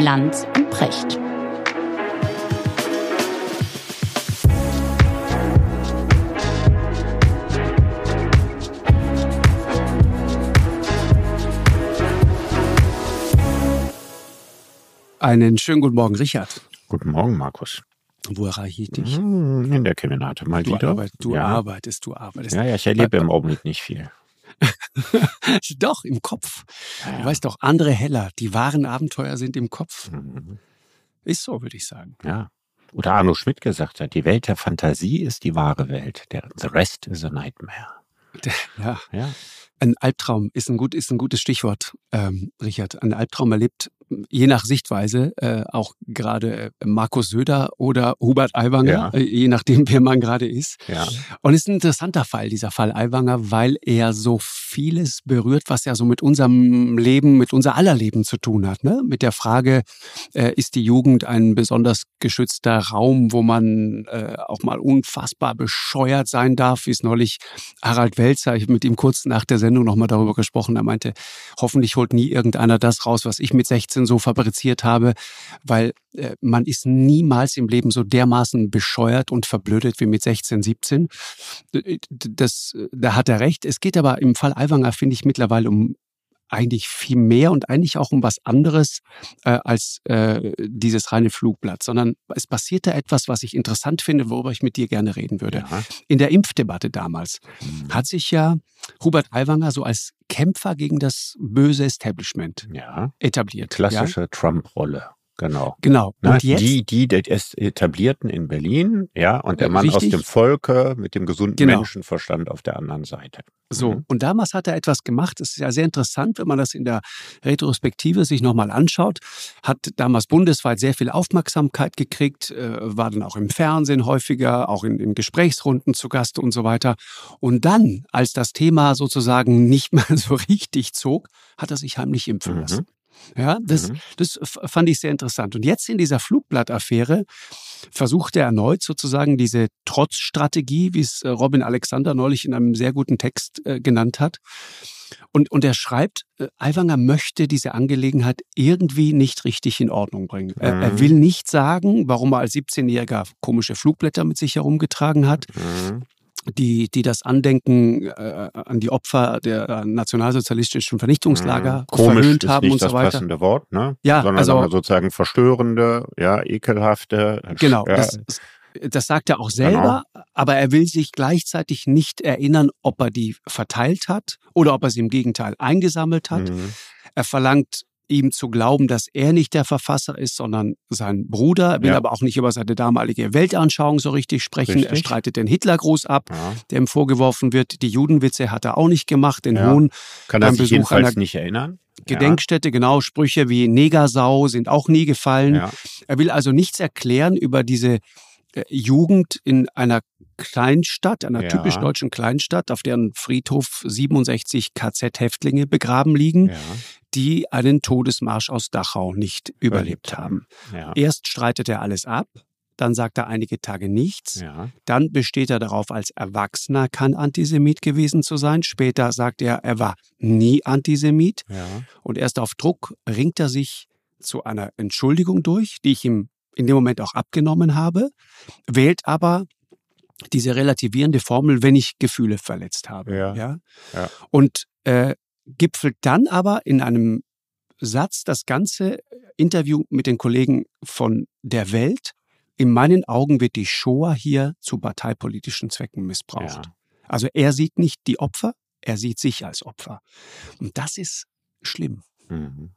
Lanz und Precht. Einen schönen guten Morgen, Richard. Guten Morgen, Markus. Wo erreiche ich dich? Hm, In der Kemenate mal Du, wieder. arbeit, du ja. arbeitest, du arbeitest. ja, ja, ich erlebe im Augenblick nicht viel. Doch, im Kopf. Ja, Du weißt doch, andere Heller, die wahren Abenteuer sind im Kopf. Mhm. Ist so, würde ich sagen. ja. Oder Arno Schmidt gesagt hat, die Welt der Fantasie ist die wahre Welt. Der, the rest is a nightmare. Ja, Ja. ein Albtraum ist ein, gut, ist ein gutes Stichwort, ähm, Richard. Ein Albtraum erlebt, je nach Sichtweise, äh, auch gerade äh, Markus Söder oder Hubert Aiwanger, Ja. äh, je nachdem, wer man gerade ist. Ja. Und es ist ein interessanter Fall, dieser Fall Aiwanger, weil er so vieles berührt, was ja so mit unserem Leben, mit unser aller Leben zu tun hat. Ne? Mit der Frage, äh, ist die Jugend ein besonders geschützter Raum, wo man äh, auch mal unfassbar bescheuert sein darf, wie es neulich Harald Welzer, ich habe mit ihm kurz nach der Sendung nochmal darüber gesprochen, er meinte, hoffentlich holt nie irgendeiner das raus, was ich mit 16 so fabriziert habe, weil äh, man ist niemals im Leben so dermaßen bescheuert und verblödet wie mit 16, 17. D- Das, da hat er recht. Es geht aber im Fall Aiwanger, finde ich, mittlerweile um eigentlich viel mehr und eigentlich auch um was anderes äh, als äh, dieses reine Flugblatt, sondern es passiert da etwas, was ich interessant finde, worüber ich mit dir gerne reden würde. ja. In der Impfdebatte damals Mhm. hat sich ja Hubert Aiwanger so als Kämpfer gegen das böse Establishment ja. etabliert. Ja? Klassische Trump-Rolle. Genau. Genau. Ne? Und jetzt, Die, die des Etablierten in Berlin, ja, und der Mann aus richtig. dem Volke mit dem gesunden Genau. Menschenverstand auf der anderen Seite. So, Mhm. und damals hat er etwas gemacht, das ist ja sehr interessant, wenn man das in der Retrospektive sich nochmal anschaut, hat damals bundesweit sehr viel Aufmerksamkeit gekriegt, äh, war dann auch im Fernsehen häufiger, auch in, in Gesprächsrunden zu Gast und so weiter. Und dann, als das Thema sozusagen nicht mehr so richtig zog, hat er sich heimlich impfen Mhm. lassen. Ja, das, Mhm. das fand ich sehr interessant. Und jetzt in dieser Flugblattaffäre versucht er erneut sozusagen diese Trotzstrategie, wie es äh, Robin Alexander neulich in einem sehr guten Text äh, genannt hat. Und, und er schreibt, äh, Aiwanger möchte diese Angelegenheit irgendwie nicht richtig in Ordnung bringen. Er, er Mhm. will nicht sagen, warum er als 17-Jähriger komische Flugblätter mit sich herumgetragen hat, Mhm. Die, die das Andenken äh, an die Opfer der äh, nationalsozialistischen Vernichtungslager Mhm. Komisch verhöhnt haben nicht und so das weiter. passende Wort, ne? Ja, Sondern also- sozusagen verstörende, ja, ekelhafte. Genau, ja, das, das sagt er auch selber, aber er will sich gleichzeitig nicht erinnern, ob er die verteilt hat oder ob er sie im Gegenteil eingesammelt hat. Mhm. Er verlangt ihm zu glauben, dass er nicht der Verfasser ist, sondern sein Bruder. Er will Ja. aber auch nicht über seine damalige Weltanschauung so richtig sprechen. Er Richtig. streitet den Hitlergruß ab, Ja. der ihm vorgeworfen wird. Die Judenwitze hat er auch nicht gemacht. Den Ja. Hohn Kann er sich Besuch jedenfalls einer nicht erinnern? Gedenkstätte, genau, Sprüche wie Negersau sind auch nie gefallen. Ja. Er will also nichts erklären über diese äh, Jugend in einer Kleinstadt, einer Ja. typisch deutschen Kleinstadt, auf deren Friedhof 67 KZ-Häftlinge begraben liegen, Ja. Die einen Todesmarsch aus Dachau nicht überlebt haben. Ja. Erst streitet er alles ab, dann sagt er einige Tage nichts, Ja. dann besteht er darauf, als Erwachsener kann Antisemit gewesen zu sein. Später sagt er, er war nie Antisemit. Ja. Und erst auf Druck ringt er sich zu einer Entschuldigung durch, die ich ihm in dem Moment auch abgenommen habe, wählt aber diese relativierende Formel, wenn ich Gefühle verletzt habe. Ja? Ja. Und äh, gipfelt dann aber in einem Satz das ganze Interview mit den Kollegen von der Welt. In meinen Augen wird die Shoah hier zu parteipolitischen Zwecken missbraucht. Ja. Also er sieht nicht die Opfer, er sieht sich als Opfer. Und das ist schlimm. Mhm.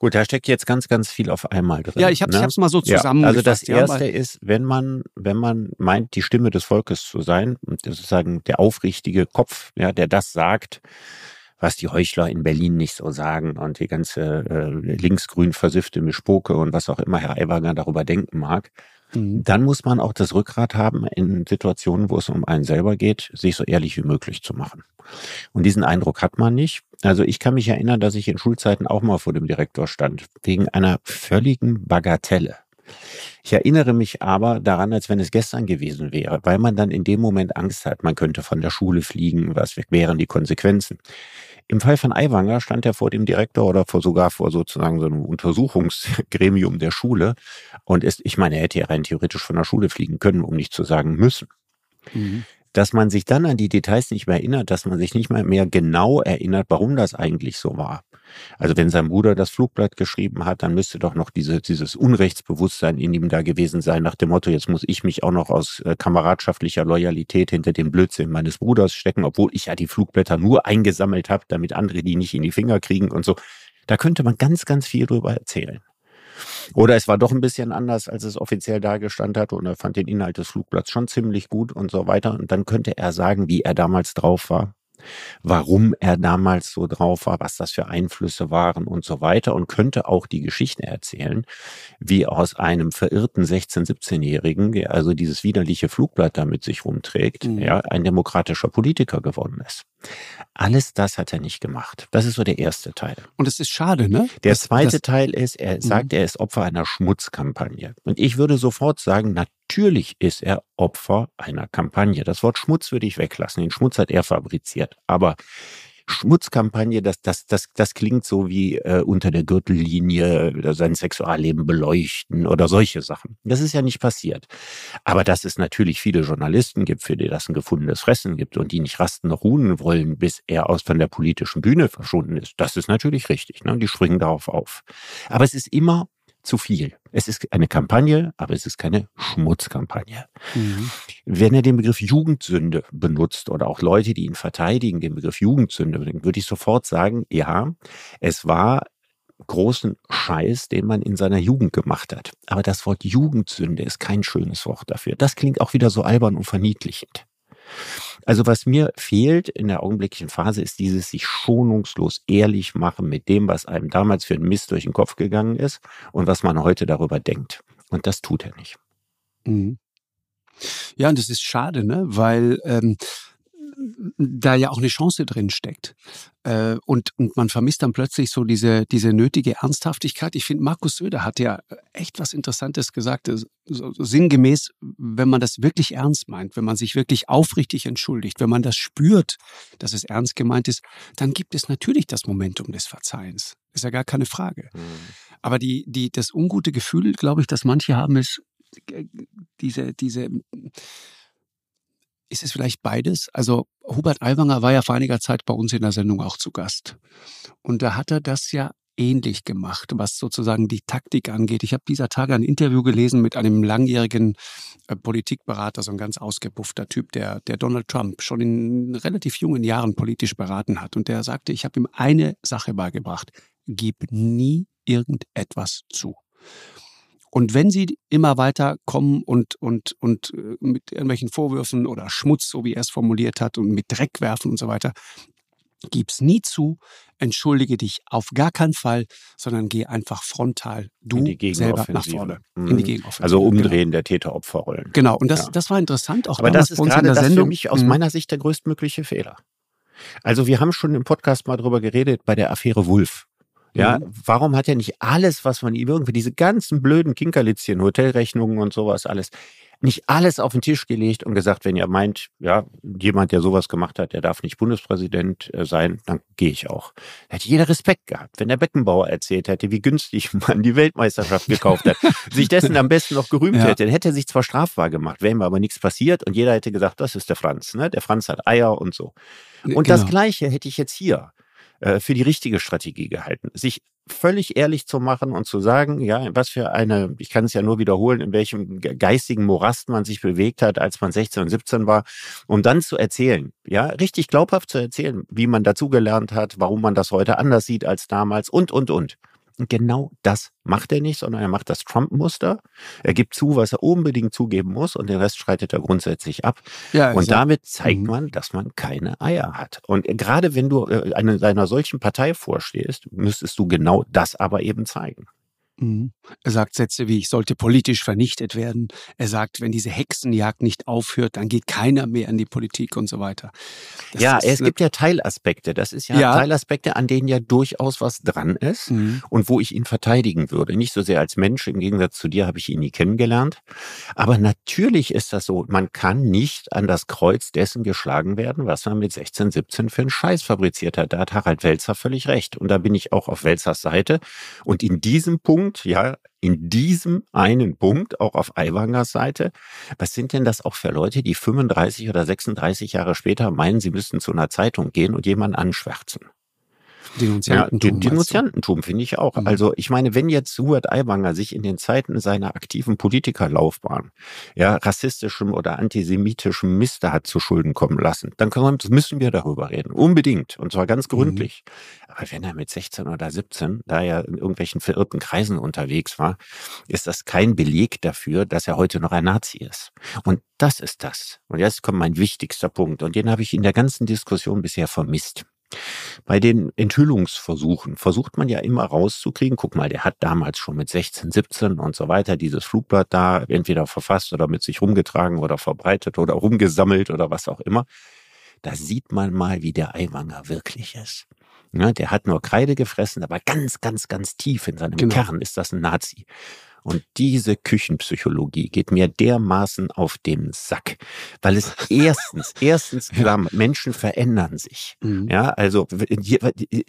Gut, da steckt jetzt ganz, ganz viel auf einmal drin. Ja, ich habe ne? es mal so Ja, zusammengefasst. also das ja, erste weil- ist, wenn man, wenn man meint, die Stimme des Volkes zu sein, und sozusagen der aufrichtige Kopf, ja, der das sagt, was die Heuchler in Berlin nicht so sagen und die ganze äh, linksgrün versiffte Mischpoke und was auch immer Herr Aiwanger darüber denken mag, Mhm. dann muss man auch das Rückgrat haben, in Situationen, wo es um einen selber geht, sich so ehrlich wie möglich zu machen. Und diesen Eindruck hat man nicht. Also ich kann mich erinnern, dass ich in Schulzeiten auch mal vor dem Direktor stand, wegen einer völligen Bagatelle. Ich erinnere mich aber daran, als wenn es gestern gewesen wäre, weil man dann in dem Moment Angst hat, man könnte von der Schule fliegen, was wären die Konsequenzen. Im Fall von Aiwanger stand er vor dem Direktor oder vor, sogar vor sozusagen so einem Untersuchungsgremium der Schule. Und ist, ich meine, er hätte ja rein theoretisch von der Schule fliegen können, um nicht zu sagen müssen. Mhm dass man sich dann an die Details nicht mehr erinnert, dass man sich nicht mal mehr genau erinnert, warum das eigentlich so war. Also wenn sein Bruder das Flugblatt geschrieben hat, dann müsste doch noch diese, dieses Unrechtsbewusstsein in ihm da gewesen sein, nach dem Motto, jetzt muss ich mich auch noch aus äh, kameradschaftlicher Loyalität hinter dem Blödsinn meines Bruders stecken, obwohl ich ja die Flugblätter nur eingesammelt habe, damit andere die nicht in die Finger kriegen und so. Da könnte man ganz, ganz viel drüber erzählen. Oder es war doch ein bisschen anders, als es offiziell dargestanden hat und er fand den Inhalt des Flugblatts schon ziemlich gut und so weiter. Und dann könnte er sagen, wie er damals drauf war warum er damals so drauf war, was das für Einflüsse waren und so weiter und könnte auch die Geschichte erzählen, wie aus einem verirrten 16-, 17-Jährigen, der also dieses widerliche Flugblatt da mit sich rumträgt, mhm. ja, ein demokratischer Politiker geworden ist. Alles das hat er nicht gemacht. Das ist so der erste Teil. Und es ist schade, ne? Der zweite das, Teil ist, er mhm. sagt, er ist Opfer einer Schmutzkampagne. Und ich würde sofort sagen, natürlich ist er Opfer einer Kampagne. Das Wort Schmutz würde ich weglassen. Den Schmutz hat er fabriziert. Aber Schmutzkampagne, das, das, das, das klingt so wie äh, unter der Gürtellinie äh, sein Sexualleben beleuchten oder solche Sachen. Das ist ja nicht passiert. Aber dass es natürlich viele Journalisten gibt, für die das ein gefundenes Fressen gibt und die nicht rasten noch ruhen wollen, bis er aus von der politischen Bühne verschwunden ist, das ist natürlich richtig. Ne? Die springen darauf auf. Aber es ist immer zu viel. Es ist eine Kampagne, aber es ist keine Schmutzkampagne. Mhm. Wenn er den Begriff Jugendsünde benutzt oder auch Leute, die ihn verteidigen, den Begriff Jugendsünde, dann würde ich sofort sagen, ja, es war großen Scheiß, den man in seiner Jugend gemacht hat. Aber das Wort Jugendsünde ist kein schönes Wort dafür. Das klingt auch wieder so albern und verniedlichend. Also was mir fehlt in der augenblicklichen Phase ist dieses sich schonungslos ehrlich machen mit dem, was einem damals für einen Mist durch den Kopf gegangen ist und was man heute darüber denkt. Und das tut er nicht. Mhm. Ja, und das ist schade, ne? Weil ähm, da ja auch eine Chance drin steckt. Äh, und, und man vermisst dann plötzlich so diese, diese nötige Ernsthaftigkeit. Ich finde, Markus Söder hat ja echt was Interessantes gesagt, so, so sinngemäß, wenn man das wirklich ernst meint, wenn man sich wirklich aufrichtig entschuldigt, wenn man das spürt, dass es ernst gemeint ist, dann gibt es natürlich das Momentum des Verzeihens. Ist ja gar keine Frage. Mhm. Aber die, die, das ungute Gefühl, glaube ich, dass manche haben, ist äh, diese, diese ist es vielleicht beides? Also Hubert Aiwanger war ja vor einiger Zeit bei uns in der Sendung auch zu Gast. Und da hat er das ja ähnlich gemacht, was sozusagen die Taktik angeht. Ich habe dieser Tage ein Interview gelesen mit einem langjährigen äh, Politikberater, so ein ganz ausgepuffter Typ, der, der Donald Trump schon in relativ jungen Jahren politisch beraten hat. Und der sagte, ich habe ihm eine Sache beigebracht. Gib nie irgendetwas zu. Und wenn sie immer weiter kommen und, und, und äh, mit irgendwelchen Vorwürfen oder Schmutz, so wie er es formuliert hat, und mit Dreck werfen und so weiter, gib's nie zu, entschuldige dich auf gar keinen Fall, sondern geh einfach frontal, du selber nach vorne. Mhm. In die Gegenoffensive. Also umdrehen genau. der Täter-Opfer-Rollen. Genau, und das, ja. das war interessant. Auch Aber das ist gerade das für mich aus mhm. meiner Sicht der größtmögliche Fehler. Also wir haben schon im Podcast mal drüber geredet bei der Affäre Wulff. Ja, mhm. warum hat er nicht alles, was man ihm irgendwie, diese ganzen blöden Kinkerlitzchen, Hotelrechnungen und sowas alles, nicht alles auf den Tisch gelegt und gesagt, wenn ihr meint, ja, jemand, der sowas gemacht hat, der darf nicht Bundespräsident äh, sein, dann gehe ich auch. Da hätte jeder Respekt gehabt. Wenn der Beckenbauer erzählt hätte, wie günstig man die Weltmeisterschaft gekauft hat, sich dessen am besten noch gerühmt ja. hätte, dann hätte er sich zwar strafbar gemacht, wäre ihm aber nichts passiert und jeder hätte gesagt, das ist der Franz, ne? Der Franz hat Eier und so. Und genau. das Gleiche hätte ich jetzt hier. Äh, für die richtige Strategie gehalten. Sich völlig ehrlich zu machen und zu sagen, ja, was für eine, ich kann es ja nur wiederholen, in welchem geistigen Morast man sich bewegt hat, als man 16 und 17 war, um dann zu erzählen, ja, richtig glaubhaft zu erzählen, wie man dazugelernt hat, warum man das heute anders sieht als damals und, und, und. Und genau das macht er nicht, sondern er macht das Trump-Muster. Er gibt zu, was er unbedingt zugeben muss und den Rest streitet er grundsätzlich ab. Ja, und damit zeigt mhm. man, dass man keine Eier hat. Und gerade wenn du äh, einer solchen Partei vorstehst, müsstest du genau das aber eben zeigen. Mhm. Er sagt Sätze wie, ich sollte politisch vernichtet werden. Er sagt, wenn diese Hexenjagd nicht aufhört, dann geht keiner mehr in die Politik und so weiter. Das ja, es gibt ja Teilaspekte. Das ist ja, ja, Teilaspekte, an denen ja durchaus was dran ist mhm. und wo ich ihn verteidigen würde. Nicht so sehr als Mensch, im Gegensatz zu dir habe ich ihn nie kennengelernt. Aber natürlich ist das so, man kann nicht an das Kreuz dessen geschlagen werden, was man mit 16, 17 für einen Scheiß fabriziert hat. Da hat Harald Welzer völlig recht. Und da bin ich auch auf Welzers Seite. Und in diesem Punkt Punkt, ja, in diesem einen Punkt, auch auf Aiwangers Seite, was sind denn das auch für Leute, die 35 oder 36 Jahre später meinen, sie müssten zu einer Zeitung gehen und jemanden anschwärzen? Denunziantentum. Ja, Denunziantentum finde ich auch. Mhm. Also ich meine, wenn jetzt Hubert Aiwanger sich in den Zeiten seiner aktiven Politikerlaufbahn ja rassistischem oder antisemitischem Mist hat zu Schulden kommen lassen, dann können, müssen wir darüber reden. Unbedingt. Und zwar ganz mhm. gründlich. Mhm. Aber wenn er mit 16 oder 17 da er in irgendwelchen verirrten Kreisen unterwegs war, ist das kein Beleg dafür, dass er heute noch ein Nazi ist. Und das ist das. Und jetzt kommt mein wichtigster Punkt. Und den habe ich in der ganzen Diskussion bisher vermisst. Bei den Enthüllungsversuchen versucht man ja immer rauszukriegen, guck mal, der hat damals schon mit 16, 17 und so weiter dieses Flugblatt da entweder verfasst oder mit sich rumgetragen oder verbreitet oder rumgesammelt oder was auch immer. Da sieht man mal, wie der Eiwanger wirklich ist. Ja, der hat nur Kreide gefressen, aber ganz, ganz, ganz tief in seinem genau. Kern ist das ein Nazi. Und diese Küchenpsychologie geht mir dermaßen auf den Sack, weil es erstens, erstens klar, Menschen verändern sich. Mhm. Ja, also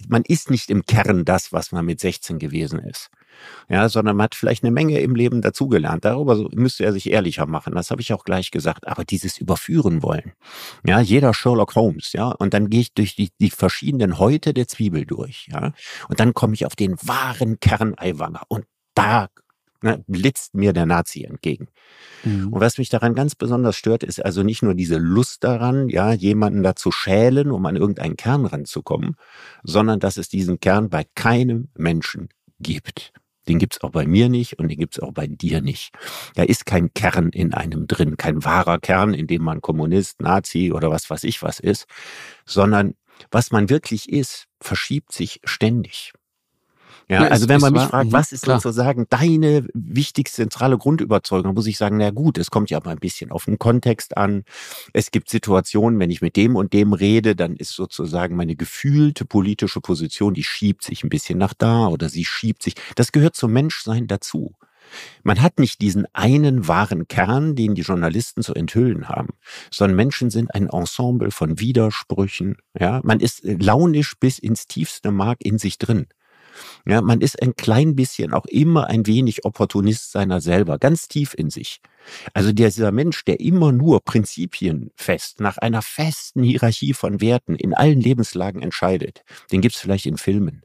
man ist nicht im Kern das, was man mit 16 gewesen ist. Ja, sondern man hat vielleicht eine Menge im Leben dazugelernt. Darüber müsste er sich ehrlicher machen. Das habe ich auch gleich gesagt. Aber dieses Überführen wollen. Ja, jeder Sherlock Holmes, ja. Und dann gehe ich durch die, die verschiedenen Häute der Zwiebel durch, ja. Und dann komme ich auf den wahren Kern Eiwanger. Und da ne, blitzt mir der Nazi entgegen. Mhm. Und was mich daran ganz besonders stört, ist also nicht nur diese Lust daran, ja, jemanden da zu schälen, um an irgendeinen Kern ranzukommen, sondern dass es diesen Kern bei keinem Menschen gibt. Den gibt's auch bei mir nicht und den gibt's auch bei dir nicht. Da ist kein Kern in einem drin, kein wahrer Kern, in dem man Kommunist, Nazi oder was weiß ich was ist, sondern was man wirklich ist, verschiebt sich ständig. Ja, ja also wenn man mich fragt, mhm, was ist klar. sozusagen deine wichtigste zentrale Grundüberzeugung, dann muss ich sagen, na gut, es kommt ja mal ein bisschen auf den Kontext an. Es gibt Situationen, wenn ich mit dem und dem rede, dann ist sozusagen meine gefühlte politische Position, die schiebt sich ein bisschen nach da oder sie schiebt sich. Das gehört zum Menschsein dazu. Man hat nicht diesen einen wahren Kern, den die Journalisten zu enthüllen haben, sondern Menschen sind ein Ensemble von Widersprüchen. Ja, man ist launisch bis ins tiefste Mark in sich drin. Ja, man ist ein klein bisschen auch immer ein wenig Opportunist seiner selber, ganz tief in sich. Also dieser Mensch, der immer nur prinzipienfest, nach einer festen Hierarchie von Werten in allen Lebenslagen entscheidet, den gibt's vielleicht in Filmen.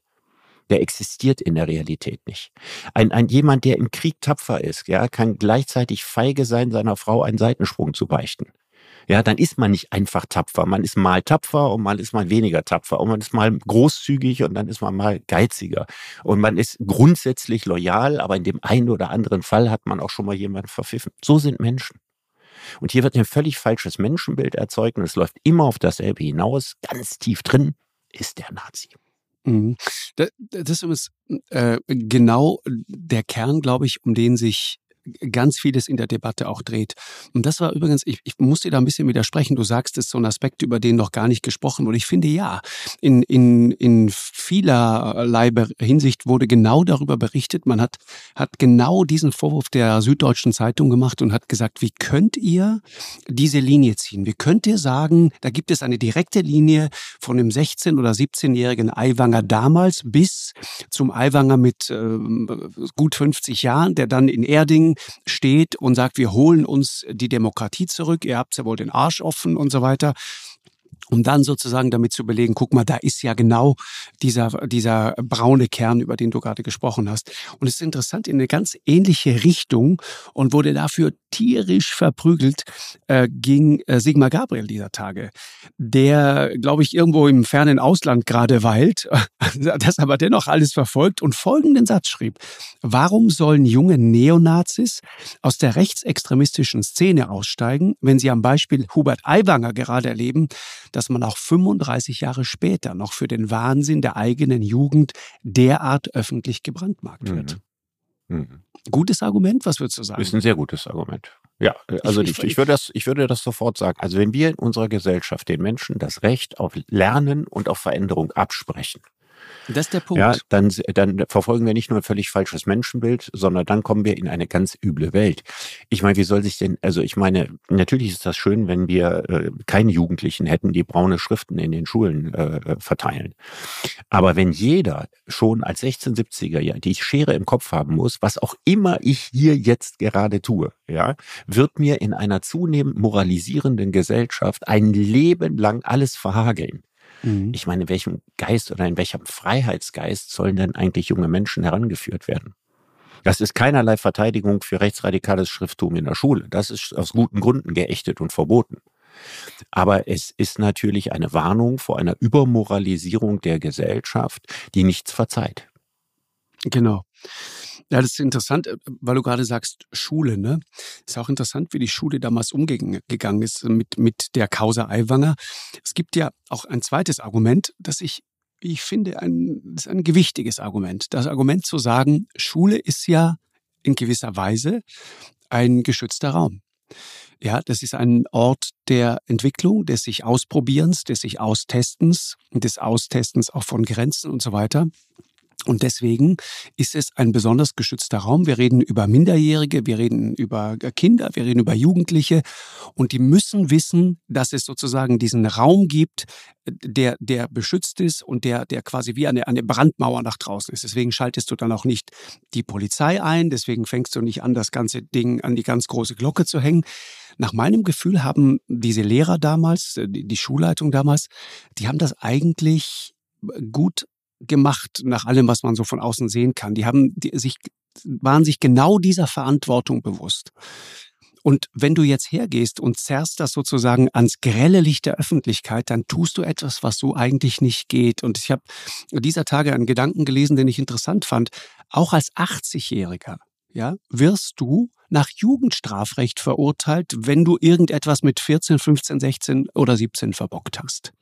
Der existiert in der Realität nicht. Ein, ein jemand, der im Krieg tapfer ist, ja, kann gleichzeitig feige sein, seiner Frau einen Seitensprung zu beichten ja, dann ist man nicht einfach tapfer. Man ist mal tapfer und man ist mal weniger tapfer und man ist mal großzügig und dann ist man mal geiziger. Und man ist grundsätzlich loyal, aber in dem einen oder anderen Fall hat man auch schon mal jemanden verpfiffen. So sind Menschen. Und hier wird ein völlig falsches Menschenbild erzeugt und es läuft immer auf dasselbe hinaus. Ganz tief drin ist der Nazi. Mhm. Das ist äh, genau der Kern, glaube ich, um den sich ganz vieles in der Debatte auch dreht. Und das war übrigens, ich, ich muss dir da ein bisschen widersprechen. Du sagst, es ist so ein Aspekt, über den noch gar nicht gesprochen wurde. Ich finde ja, in, in, in vielerlei Hinsicht wurde genau darüber berichtet. Man hat, hat genau diesen Vorwurf der Süddeutschen Zeitung gemacht und hat gesagt, wie könnt ihr diese Linie ziehen? Wie könnt ihr sagen, da gibt es eine direkte Linie von dem 16- oder 17-jährigen Aiwanger damals bis zum Aiwanger mit äh, gut 50 Jahren, der dann in Erding steht und sagt, wir holen uns die Demokratie zurück, ihr habt ja wohl den Arsch offen und so weiter um dann sozusagen damit zu belegen, guck mal, da ist ja genau dieser, dieser braune Kern, über den du gerade gesprochen hast. Und es ist interessant, in eine ganz ähnliche Richtung und wurde dafür tierisch verprügelt, äh, ging äh, Sigmar Gabriel dieser Tage, der, glaube ich, irgendwo im fernen Ausland gerade weilt, das aber dennoch alles verfolgt und folgenden Satz schrieb. Warum sollen junge Neonazis aus der rechtsextremistischen Szene aussteigen, wenn sie am Beispiel Hubert Aiwanger gerade erleben, dass man auch 35 Jahre später noch für den Wahnsinn der eigenen Jugend derart öffentlich gebrandmarkt wird. Mhm. Mhm. Gutes Argument, was würdest du sagen? Ist ein sehr gutes Argument. Ja, also ich, ich, ich, würde das, ich würde das sofort sagen. Also wenn wir in unserer Gesellschaft den Menschen das Recht auf Lernen und auf Veränderung absprechen, das ist der Punkt. Ja, dann, dann verfolgen wir nicht nur ein völlig falsches Menschenbild, sondern dann kommen wir in eine ganz üble Welt. Ich meine, wie soll sich denn, also ich meine, natürlich ist das schön, wenn wir äh, keine Jugendlichen hätten, die braune Schriften in den Schulen äh, verteilen. Aber wenn jeder schon als 16-, 70er ja die Schere im Kopf haben muss, was auch immer ich hier jetzt gerade tue, ja, wird mir in einer zunehmend moralisierenden Gesellschaft ein Leben lang alles verhageln. Mhm. Ich meine, in welchem Geist oder in welchem Freiheitsgeist sollen denn eigentlich junge Menschen herangeführt werden? Das ist keinerlei Verteidigung für rechtsradikales Schrifttum in der Schule. Das ist aus guten Gründen geächtet und verboten. Aber es ist natürlich eine Warnung vor einer Übermoralisierung der Gesellschaft, die nichts verzeiht. Genau. Ja, das ist interessant, äh, weil du gerade sagst, Schule, ne? Ist auch interessant, wie die Schule damals umgegangen ist mit, mit der Causa Aiwanger. Es gibt ja auch ein zweites Argument, das ich, ich finde, ein, das ist ein gewichtiges Argument. Das Argument zu sagen, Schule ist ja in gewisser Weise ein geschützter Raum. Ja, das ist ein Ort der Entwicklung, des sich Ausprobierens, des sich Austestens, des Austestens auch von Grenzen und so weiter. Und deswegen ist es ein besonders geschützter Raum. Wir reden über Minderjährige, wir reden über Kinder, wir reden über Jugendliche. Und die müssen wissen, dass es sozusagen diesen Raum gibt, der, der beschützt ist und der, der quasi wie eine, eine Brandmauer nach draußen ist. Deswegen schaltest du dann auch nicht die Polizei ein. Deswegen fängst du nicht an, das ganze Ding an die ganz große Glocke zu hängen. Nach meinem Gefühl haben diese Lehrer damals, die Schulleitung damals, die haben das eigentlich gut gemacht, nach allem, was man so von außen sehen kann. Die haben die, sich, waren sich genau dieser Verantwortung bewusst. Und wenn du jetzt hergehst und zerrst das sozusagen ans grelle Licht der Öffentlichkeit, dann tust du etwas, was so eigentlich nicht geht. Und ich habe dieser Tage einen Gedanken gelesen, den ich interessant fand. Auch als 80-Jähriger, ja, wirst du nach Jugendstrafrecht verurteilt, wenn du irgendetwas mit 14, 15, 16 oder 17 verbockt hast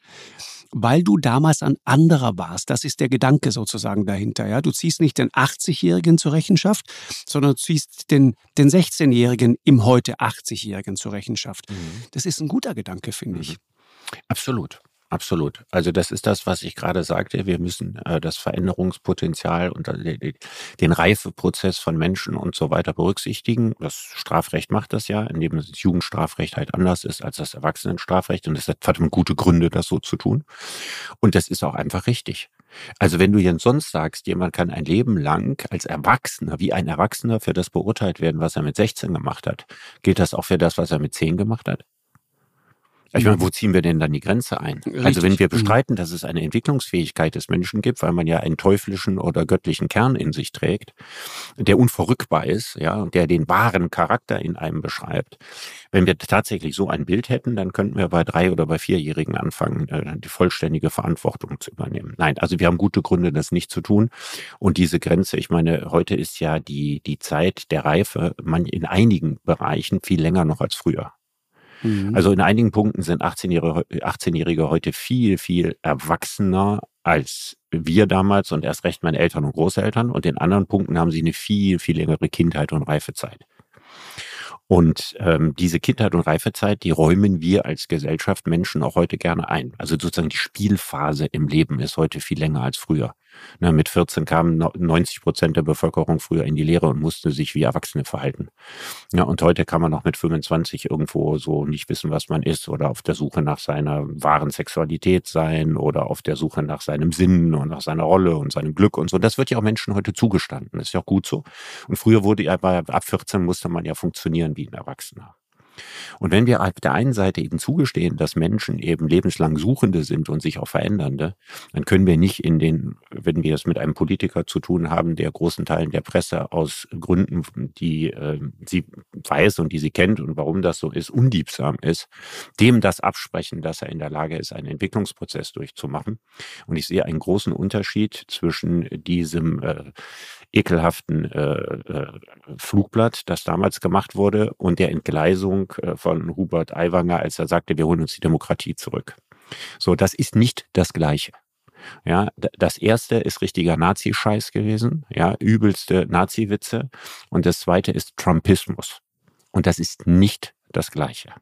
weil du damals ein anderer warst. Das ist der Gedanke sozusagen dahinter. Ja? Du ziehst nicht den 80-Jährigen zur Rechenschaft, sondern du ziehst den, den 16-Jährigen im heute 80-Jährigen zur Rechenschaft. Mhm. Das ist ein guter Gedanke, finde ich. Mhm. Absolut. Absolut. Also das ist das, was ich gerade sagte. Wir müssen äh, das Veränderungspotenzial und äh, den Reifeprozess von Menschen und so weiter berücksichtigen. Das Strafrecht macht das ja, indem das Jugendstrafrecht halt anders ist als das Erwachsenenstrafrecht. Und es hat gute Gründe, das so zu tun. Und das ist auch einfach richtig. Also wenn du jetzt sonst sagst, jemand kann ein Leben lang als Erwachsener, wie ein Erwachsener für das beurteilt werden, was er mit 16 gemacht hat, gilt das auch für das, was er mit 10 gemacht hat? Ich meine, wo ziehen wir denn dann die Grenze ein? Richtig. Also wenn wir mhm. bestreiten, dass es eine Entwicklungsfähigkeit des Menschen gibt, weil man ja einen teuflischen oder göttlichen Kern in sich trägt, der unverrückbar ist, ja, und der den wahren Charakter in einem beschreibt. Wenn wir tatsächlich so ein Bild hätten, dann könnten wir bei drei oder bei vierjährigen anfangen, äh, die vollständige Verantwortung zu übernehmen. Nein, also wir haben gute Gründe, das nicht zu tun. Und diese Grenze, ich meine, heute ist ja die, die Zeit der Reife man in einigen Bereichen viel länger noch als früher. Mhm. Also in einigen Punkten sind 18-Jährige 18 heute viel, viel erwachsener als wir damals und erst recht meine Eltern und Großeltern. Und in anderen Punkten haben sie eine viel, viel längere Kindheit und Reifezeit. Und ähm, diese Kindheit und Reifezeit, die räumen wir als Gesellschaft Menschen auch heute gerne ein. Also sozusagen die Spielphase im Leben ist heute viel länger als früher. Na, mit 14 kamen 90 Prozent der Bevölkerung früher in die Lehre und musste sich wie Erwachsene verhalten. Ja, und heute kann man auch mit 25 irgendwo so nicht wissen, was man ist oder auf der Suche nach seiner wahren Sexualität sein oder auf der Suche nach seinem Sinn und nach seiner Rolle und seinem Glück und so. Das wird ja auch Menschen heute zugestanden. Das ist ja auch gut so. Und früher wurde ja ab 14 musste man ja funktionieren wie ein Erwachsener. Und wenn wir auf der einen Seite eben zugestehen, dass Menschen eben lebenslang Suchende sind und sich auch verändernde, dann können wir nicht in den, wenn wir es mit einem Politiker zu tun haben, der großen Teilen der Presse aus Gründen, die äh, sie weiß und die sie kennt und warum das so ist, undiebsam ist, dem das absprechen, dass er in der Lage ist, einen Entwicklungsprozess durchzumachen. Und ich sehe einen großen Unterschied zwischen diesem äh, ekelhaften äh, äh, Flugblatt, das damals gemacht wurde, und der Entgleisung äh, von Hubert Aiwanger, als er sagte, wir holen uns die Demokratie zurück. So, das ist nicht das Gleiche. Ja, das erste ist richtiger Nazi-Scheiß gewesen, ja, übelste Nazi-Witze. Und das zweite ist Trumpismus. Und das ist nicht das Gleiche.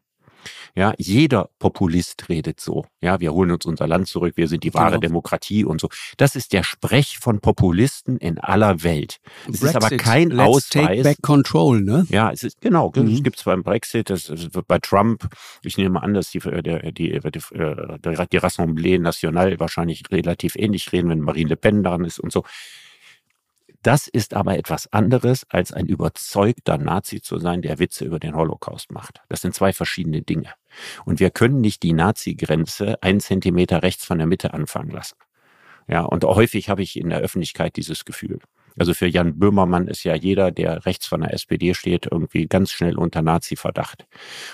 Ja, jeder Populist redet so. Ja, wir holen uns unser Land zurück, wir sind die wahre genau. Demokratie und so. Das ist der Sprech von Populisten in aller Welt. Es Brexit, ist aber kein let's Ausweis. Take back control, ne? Ja, es ist genau. Mhm. Es gibt es beim Brexit, das, wird bei Trump. Ich nehme an, dass die die die, die, die Rassemblée Nationale wahrscheinlich relativ ähnlich reden, wenn Marine Le Pen dran ist und so. Das ist aber etwas anderes, als ein überzeugter Nazi zu sein, der Witze über den Holocaust macht. Das sind zwei verschiedene Dinge. Und wir können nicht die Nazi-Grenze einen Zentimeter rechts von der Mitte anfangen lassen. Ja, und häufig habe ich in der Öffentlichkeit dieses Gefühl. Also für Jan Böhmermann ist ja jeder, der rechts von der SPD steht, irgendwie ganz schnell unter Nazi-Verdacht.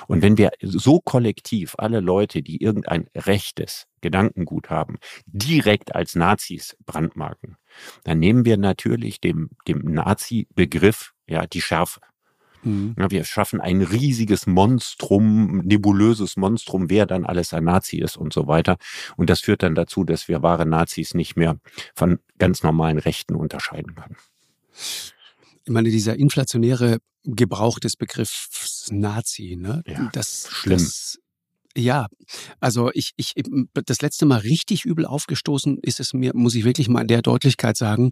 Und wenn wir so kollektiv alle Leute, die irgendein rechtes Gedankengut haben, direkt als Nazis brandmarken, dann nehmen wir natürlich dem, dem Nazi-Begriff ja die Schärfe. Mhm. Ja, wir schaffen ein riesiges Monstrum, nebulöses Monstrum, wer dann alles ein Nazi ist und so weiter. Und das führt dann dazu, dass wir wahre Nazis nicht mehr von ganz normalen Rechten unterscheiden können. Ich meine, dieser inflationäre Gebrauch des Begriffs Nazi, ne? Ja, das, schlimm. Das, ja, also ich, ich, das letzte Mal richtig übel aufgestoßen ist es mir, muss ich wirklich mal in der Deutlichkeit sagen,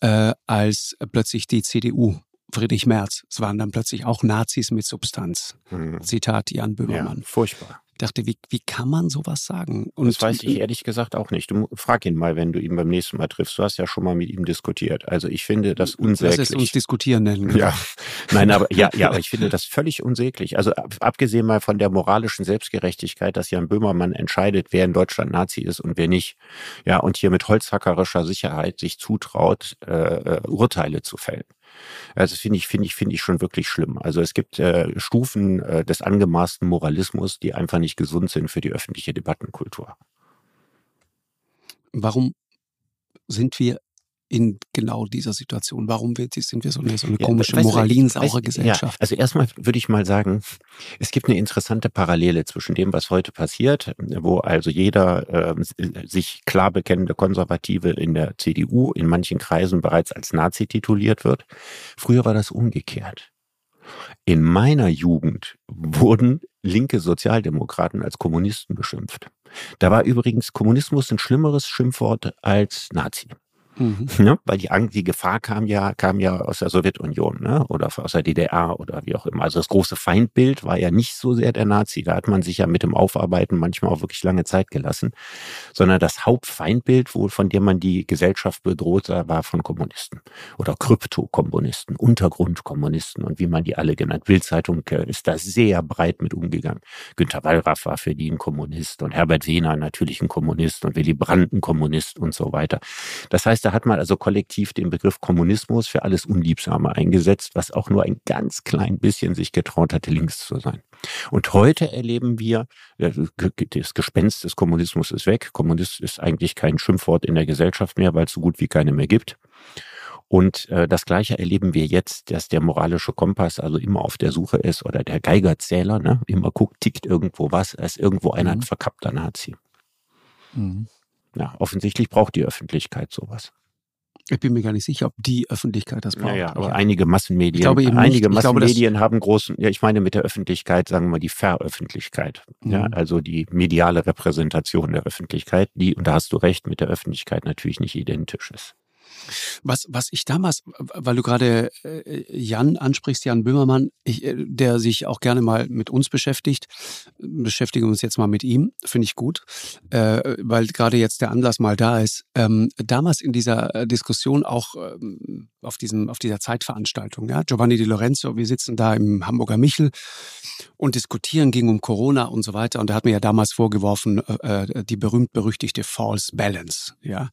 äh, als plötzlich die CDU Friedrich Merz. Es waren dann plötzlich auch Nazis mit Substanz. Mhm. Zitat Jan Böhmermann. Ja, furchtbar. Ich dachte, wie, wie kann man sowas sagen? Und das weiß ich ehrlich gesagt auch nicht. Du frag ihn mal, wenn du ihn beim nächsten Mal triffst. Du hast ja schon mal mit ihm diskutiert. Also ich finde das unsäglich. Lass es uns diskutieren nennen. Ja, nein, aber ja, ja, aber ich finde das völlig unsäglich. Also abgesehen mal von der moralischen Selbstgerechtigkeit, dass Jan Böhmermann entscheidet, wer in Deutschland Nazi ist und wer nicht. Ja, und hier mit holzhackerischer Sicherheit sich zutraut, äh, äh Urteile zu fällen. Also finde ich, finde ich, finde ich schon wirklich schlimm. Also es gibt äh, Stufen äh, des angemaßten Moralismus, die einfach nicht gesund sind für die öffentliche Debattenkultur. Warum sind wir in genau dieser Situation? Warum sind wir so eine, so eine komische, ja, moralinsaure Gesellschaft? Ja, also erstmal würde ich mal sagen, es gibt eine interessante Parallele zwischen dem, was heute passiert, wo also jeder äh, sich klar bekennende Konservative in der CDU in manchen Kreisen bereits als Nazi tituliert wird. Früher war das umgekehrt. In meiner Jugend wurden linke Sozialdemokraten als Kommunisten beschimpft. Da war übrigens Kommunismus ein schlimmeres Schimpfwort als Nazi. Mhm. Ne? Weil die, die Gefahr kam ja, kam ja aus der Sowjetunion ne? oder aus der DDR oder wie auch immer. Also das große Feindbild war ja nicht so sehr der Nazi. Da hat man sich ja mit dem Aufarbeiten manchmal auch wirklich lange Zeit gelassen. Sondern das Hauptfeindbild, wo, von dem man die Gesellschaft bedroht, war von Kommunisten oder Kryptokommunisten, Untergrundkommunisten und wie man die alle genannt. Bildzeitung äh, ist da sehr breit mit umgegangen. Günter Wallraff war für die ein Kommunist und Herbert Wehner natürlich ein Kommunist und Willy Brandt ein Kommunist und so weiter. Das heißt, da hat man also kollektiv den Begriff Kommunismus für alles Unliebsame eingesetzt, was auch nur ein ganz klein bisschen sich getraut hatte, links zu sein. Und heute erleben wir, äh, das Gespenst des Kommunismus ist weg. Kommunist ist eigentlich kein Schimpfwort in der Gesellschaft mehr, weil es so gut wie keine mehr gibt. Und äh, das Gleiche erleben wir jetzt, dass der moralische Kompass also immer auf der Suche ist oder der Geigerzähler, ne, immer guckt, tickt irgendwo was, ist irgendwo einer mhm. ein verkappter Nazi. Mhm. Ja, offensichtlich braucht die Öffentlichkeit sowas. Ich bin mir gar nicht sicher, ob die Öffentlichkeit das braucht. Ja, ja aber einige Massenmedien, ich glaube eben einige nicht. Massenmedien glaube, haben großen, ja, ich meine mit der Öffentlichkeit, sagen wir mal die Veröffentlichkeit. Mhm. Ja, also die mediale Repräsentation der Öffentlichkeit, die, und da hast du recht, mit der Öffentlichkeit natürlich nicht identisch ist. Was, was ich damals, weil du gerade äh, Jan ansprichst, Jan Böhmermann, ich, äh, der sich auch gerne mal mit uns beschäftigt, beschäftigen wir uns jetzt mal mit ihm, finde ich gut, äh, weil gerade jetzt der Anlass mal da ist. Ähm, damals in dieser äh, Diskussion auch ähm, auf, diesem, auf dieser Zeitveranstaltung, ja, Giovanni Di Lorenzo, wir sitzen da im Hamburger Michel und diskutieren, ging um Corona und so weiter. Und er hat mir ja damals vorgeworfen, äh, die berühmt-berüchtigte False Balance. Ja,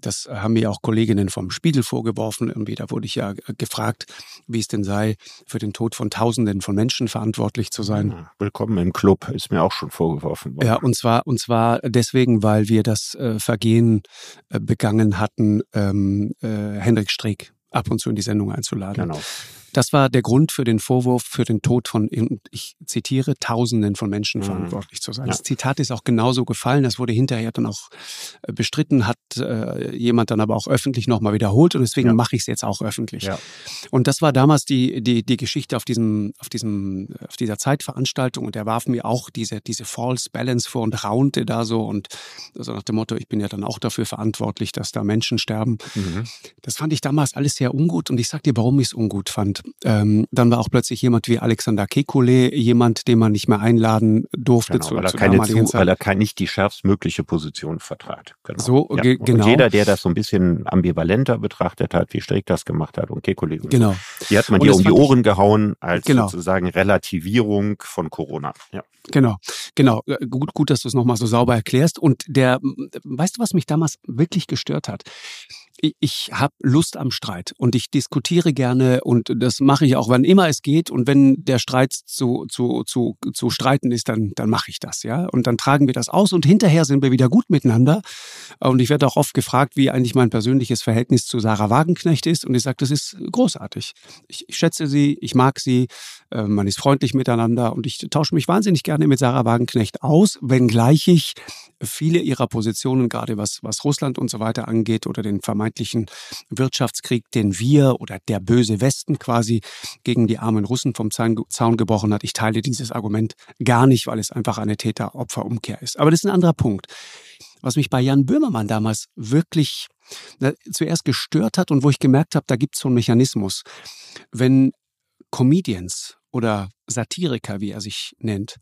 das haben mir auch Kolleginnen vom Spiegel vorgeworfen. Irgendwie, da wurde ich ja gefragt, wie es denn sei, für den Tod von Tausenden von Menschen verantwortlich zu sein. Willkommen im Club, ist mir auch schon vorgeworfen worden. Ja, und zwar, und zwar deswegen, weil wir das äh, Vergehen äh, begangen hatten, ähm, äh, Hendrik Streeck ab und zu in die Sendung einzuladen. Genau. Das war der Grund für den Vorwurf, für den Tod von, ich zitiere, Tausenden von Menschen mhm. verantwortlich zu sein. Ja. Das Zitat ist auch genauso gefallen. Das wurde hinterher dann auch äh, bestritten, hat äh, jemand dann aber auch öffentlich nochmal wiederholt und deswegen ja. mache ich es jetzt auch öffentlich. Ja. Und das war damals die, die, die Geschichte auf diesem, auf diesem, auf dieser Zeitveranstaltung und er warf mir auch diese, diese False Balance vor und raunte da so und so nach dem Motto, ich bin ja dann auch dafür verantwortlich, dass da Menschen sterben. Mhm. Das fand ich damals alles sehr ungut und ich sag dir, warum ich es ungut fand. Ähm, dann war auch plötzlich jemand wie Alexander Kekulé, jemand, den man nicht mehr einladen durfte genau, zu, weil er zu keine zu, Weil er kann nicht die schärfstmögliche Position vertrat. Genau. So, ja. ge genau. Und jeder, der das so ein bisschen ambivalenter betrachtet hat, wie Strick das gemacht hat und Kekulé, genau. die hat man dir um die Ohren gehauen als genau. sozusagen Relativierung von Corona. Ja. Genau, genau. Äh, gut, gut, dass du es nochmal so sauber erklärst. Und der, weißt du, was mich damals wirklich gestört hat? Ich habe Lust am Streit und ich diskutiere gerne und das mache ich auch, wann immer es geht. Und wenn der Streit zu, zu, zu, zu streiten ist, dann, dann mache ich das, ja. Und dann tragen wir das aus und hinterher sind wir wieder gut miteinander. Und ich werde auch oft gefragt, wie eigentlich mein persönliches Verhältnis zu Sarah Wagenknecht ist. Und ich sage, das ist großartig. Ich, ich schätze sie, ich mag sie, äh, man ist freundlich miteinander und ich tausche mich wahnsinnig gerne mit Sarah Wagenknecht aus, wenngleich ich viele ihrer Positionen, gerade was, was Russland und so weiter angeht oder den vermeintlichen Wirtschaftskrieg, den wir oder der böse Westen quasi gegen die armen Russen vom Zaun gebrochen hat. Ich teile dieses Argument gar nicht, weil es einfach eine Täter-Opfer-Umkehr ist. Aber das ist ein anderer Punkt. Was mich bei Jan Böhmermann damals wirklich na, zuerst gestört hat und wo ich gemerkt habe, da gibt es so einen Mechanismus. Wenn Comedians oder Satiriker, wie er sich nennt,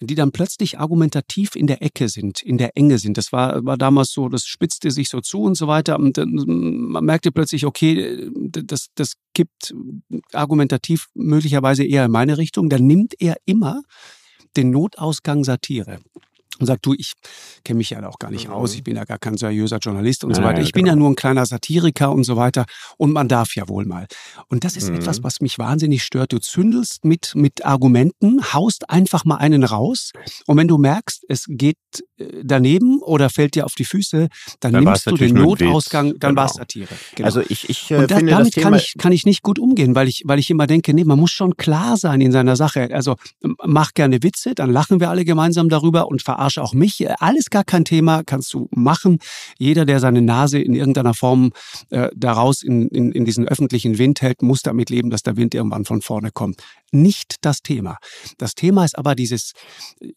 die dann plötzlich argumentativ in der Ecke sind, in der Enge sind. Das war, war damals so, das spitzte sich so zu und so weiter. Und man merkte plötzlich, okay, das, das kippt argumentativ möglicherweise eher in meine Richtung. Dann nimmt er immer den Notausgang Satire und sagt, du, ich kenne mich ja auch gar nicht mhm. aus, ich bin ja gar kein seriöser Journalist und ja, so weiter. Ich genau. bin ja nur ein kleiner Satiriker und so weiter und man darf ja wohl mal. Und das ist mhm. etwas, was mich wahnsinnig stört. Du zündelst mit, mit Argumenten, haust einfach mal einen raus und wenn du merkst, es geht äh, daneben oder fällt dir auf die Füße, dann, dann nimmst du den Notausgang, dann genau. war es Satire. Genau. Also ich, ich äh, und da, finde damit kann ich, kann ich nicht gut umgehen, weil ich, weil ich immer denke, nee, man muss schon klar sein in seiner Sache. Also mach gerne Witze, dann lachen wir alle gemeinsam darüber und verarschen verarsche auch mich. Alles gar kein Thema, kannst du machen. Jeder, der seine Nase in irgendeiner Form äh, daraus in, in, in diesen öffentlichen Wind hält, muss damit leben, dass der Wind irgendwann von vorne kommt. Nicht das Thema. Das Thema ist aber dieses,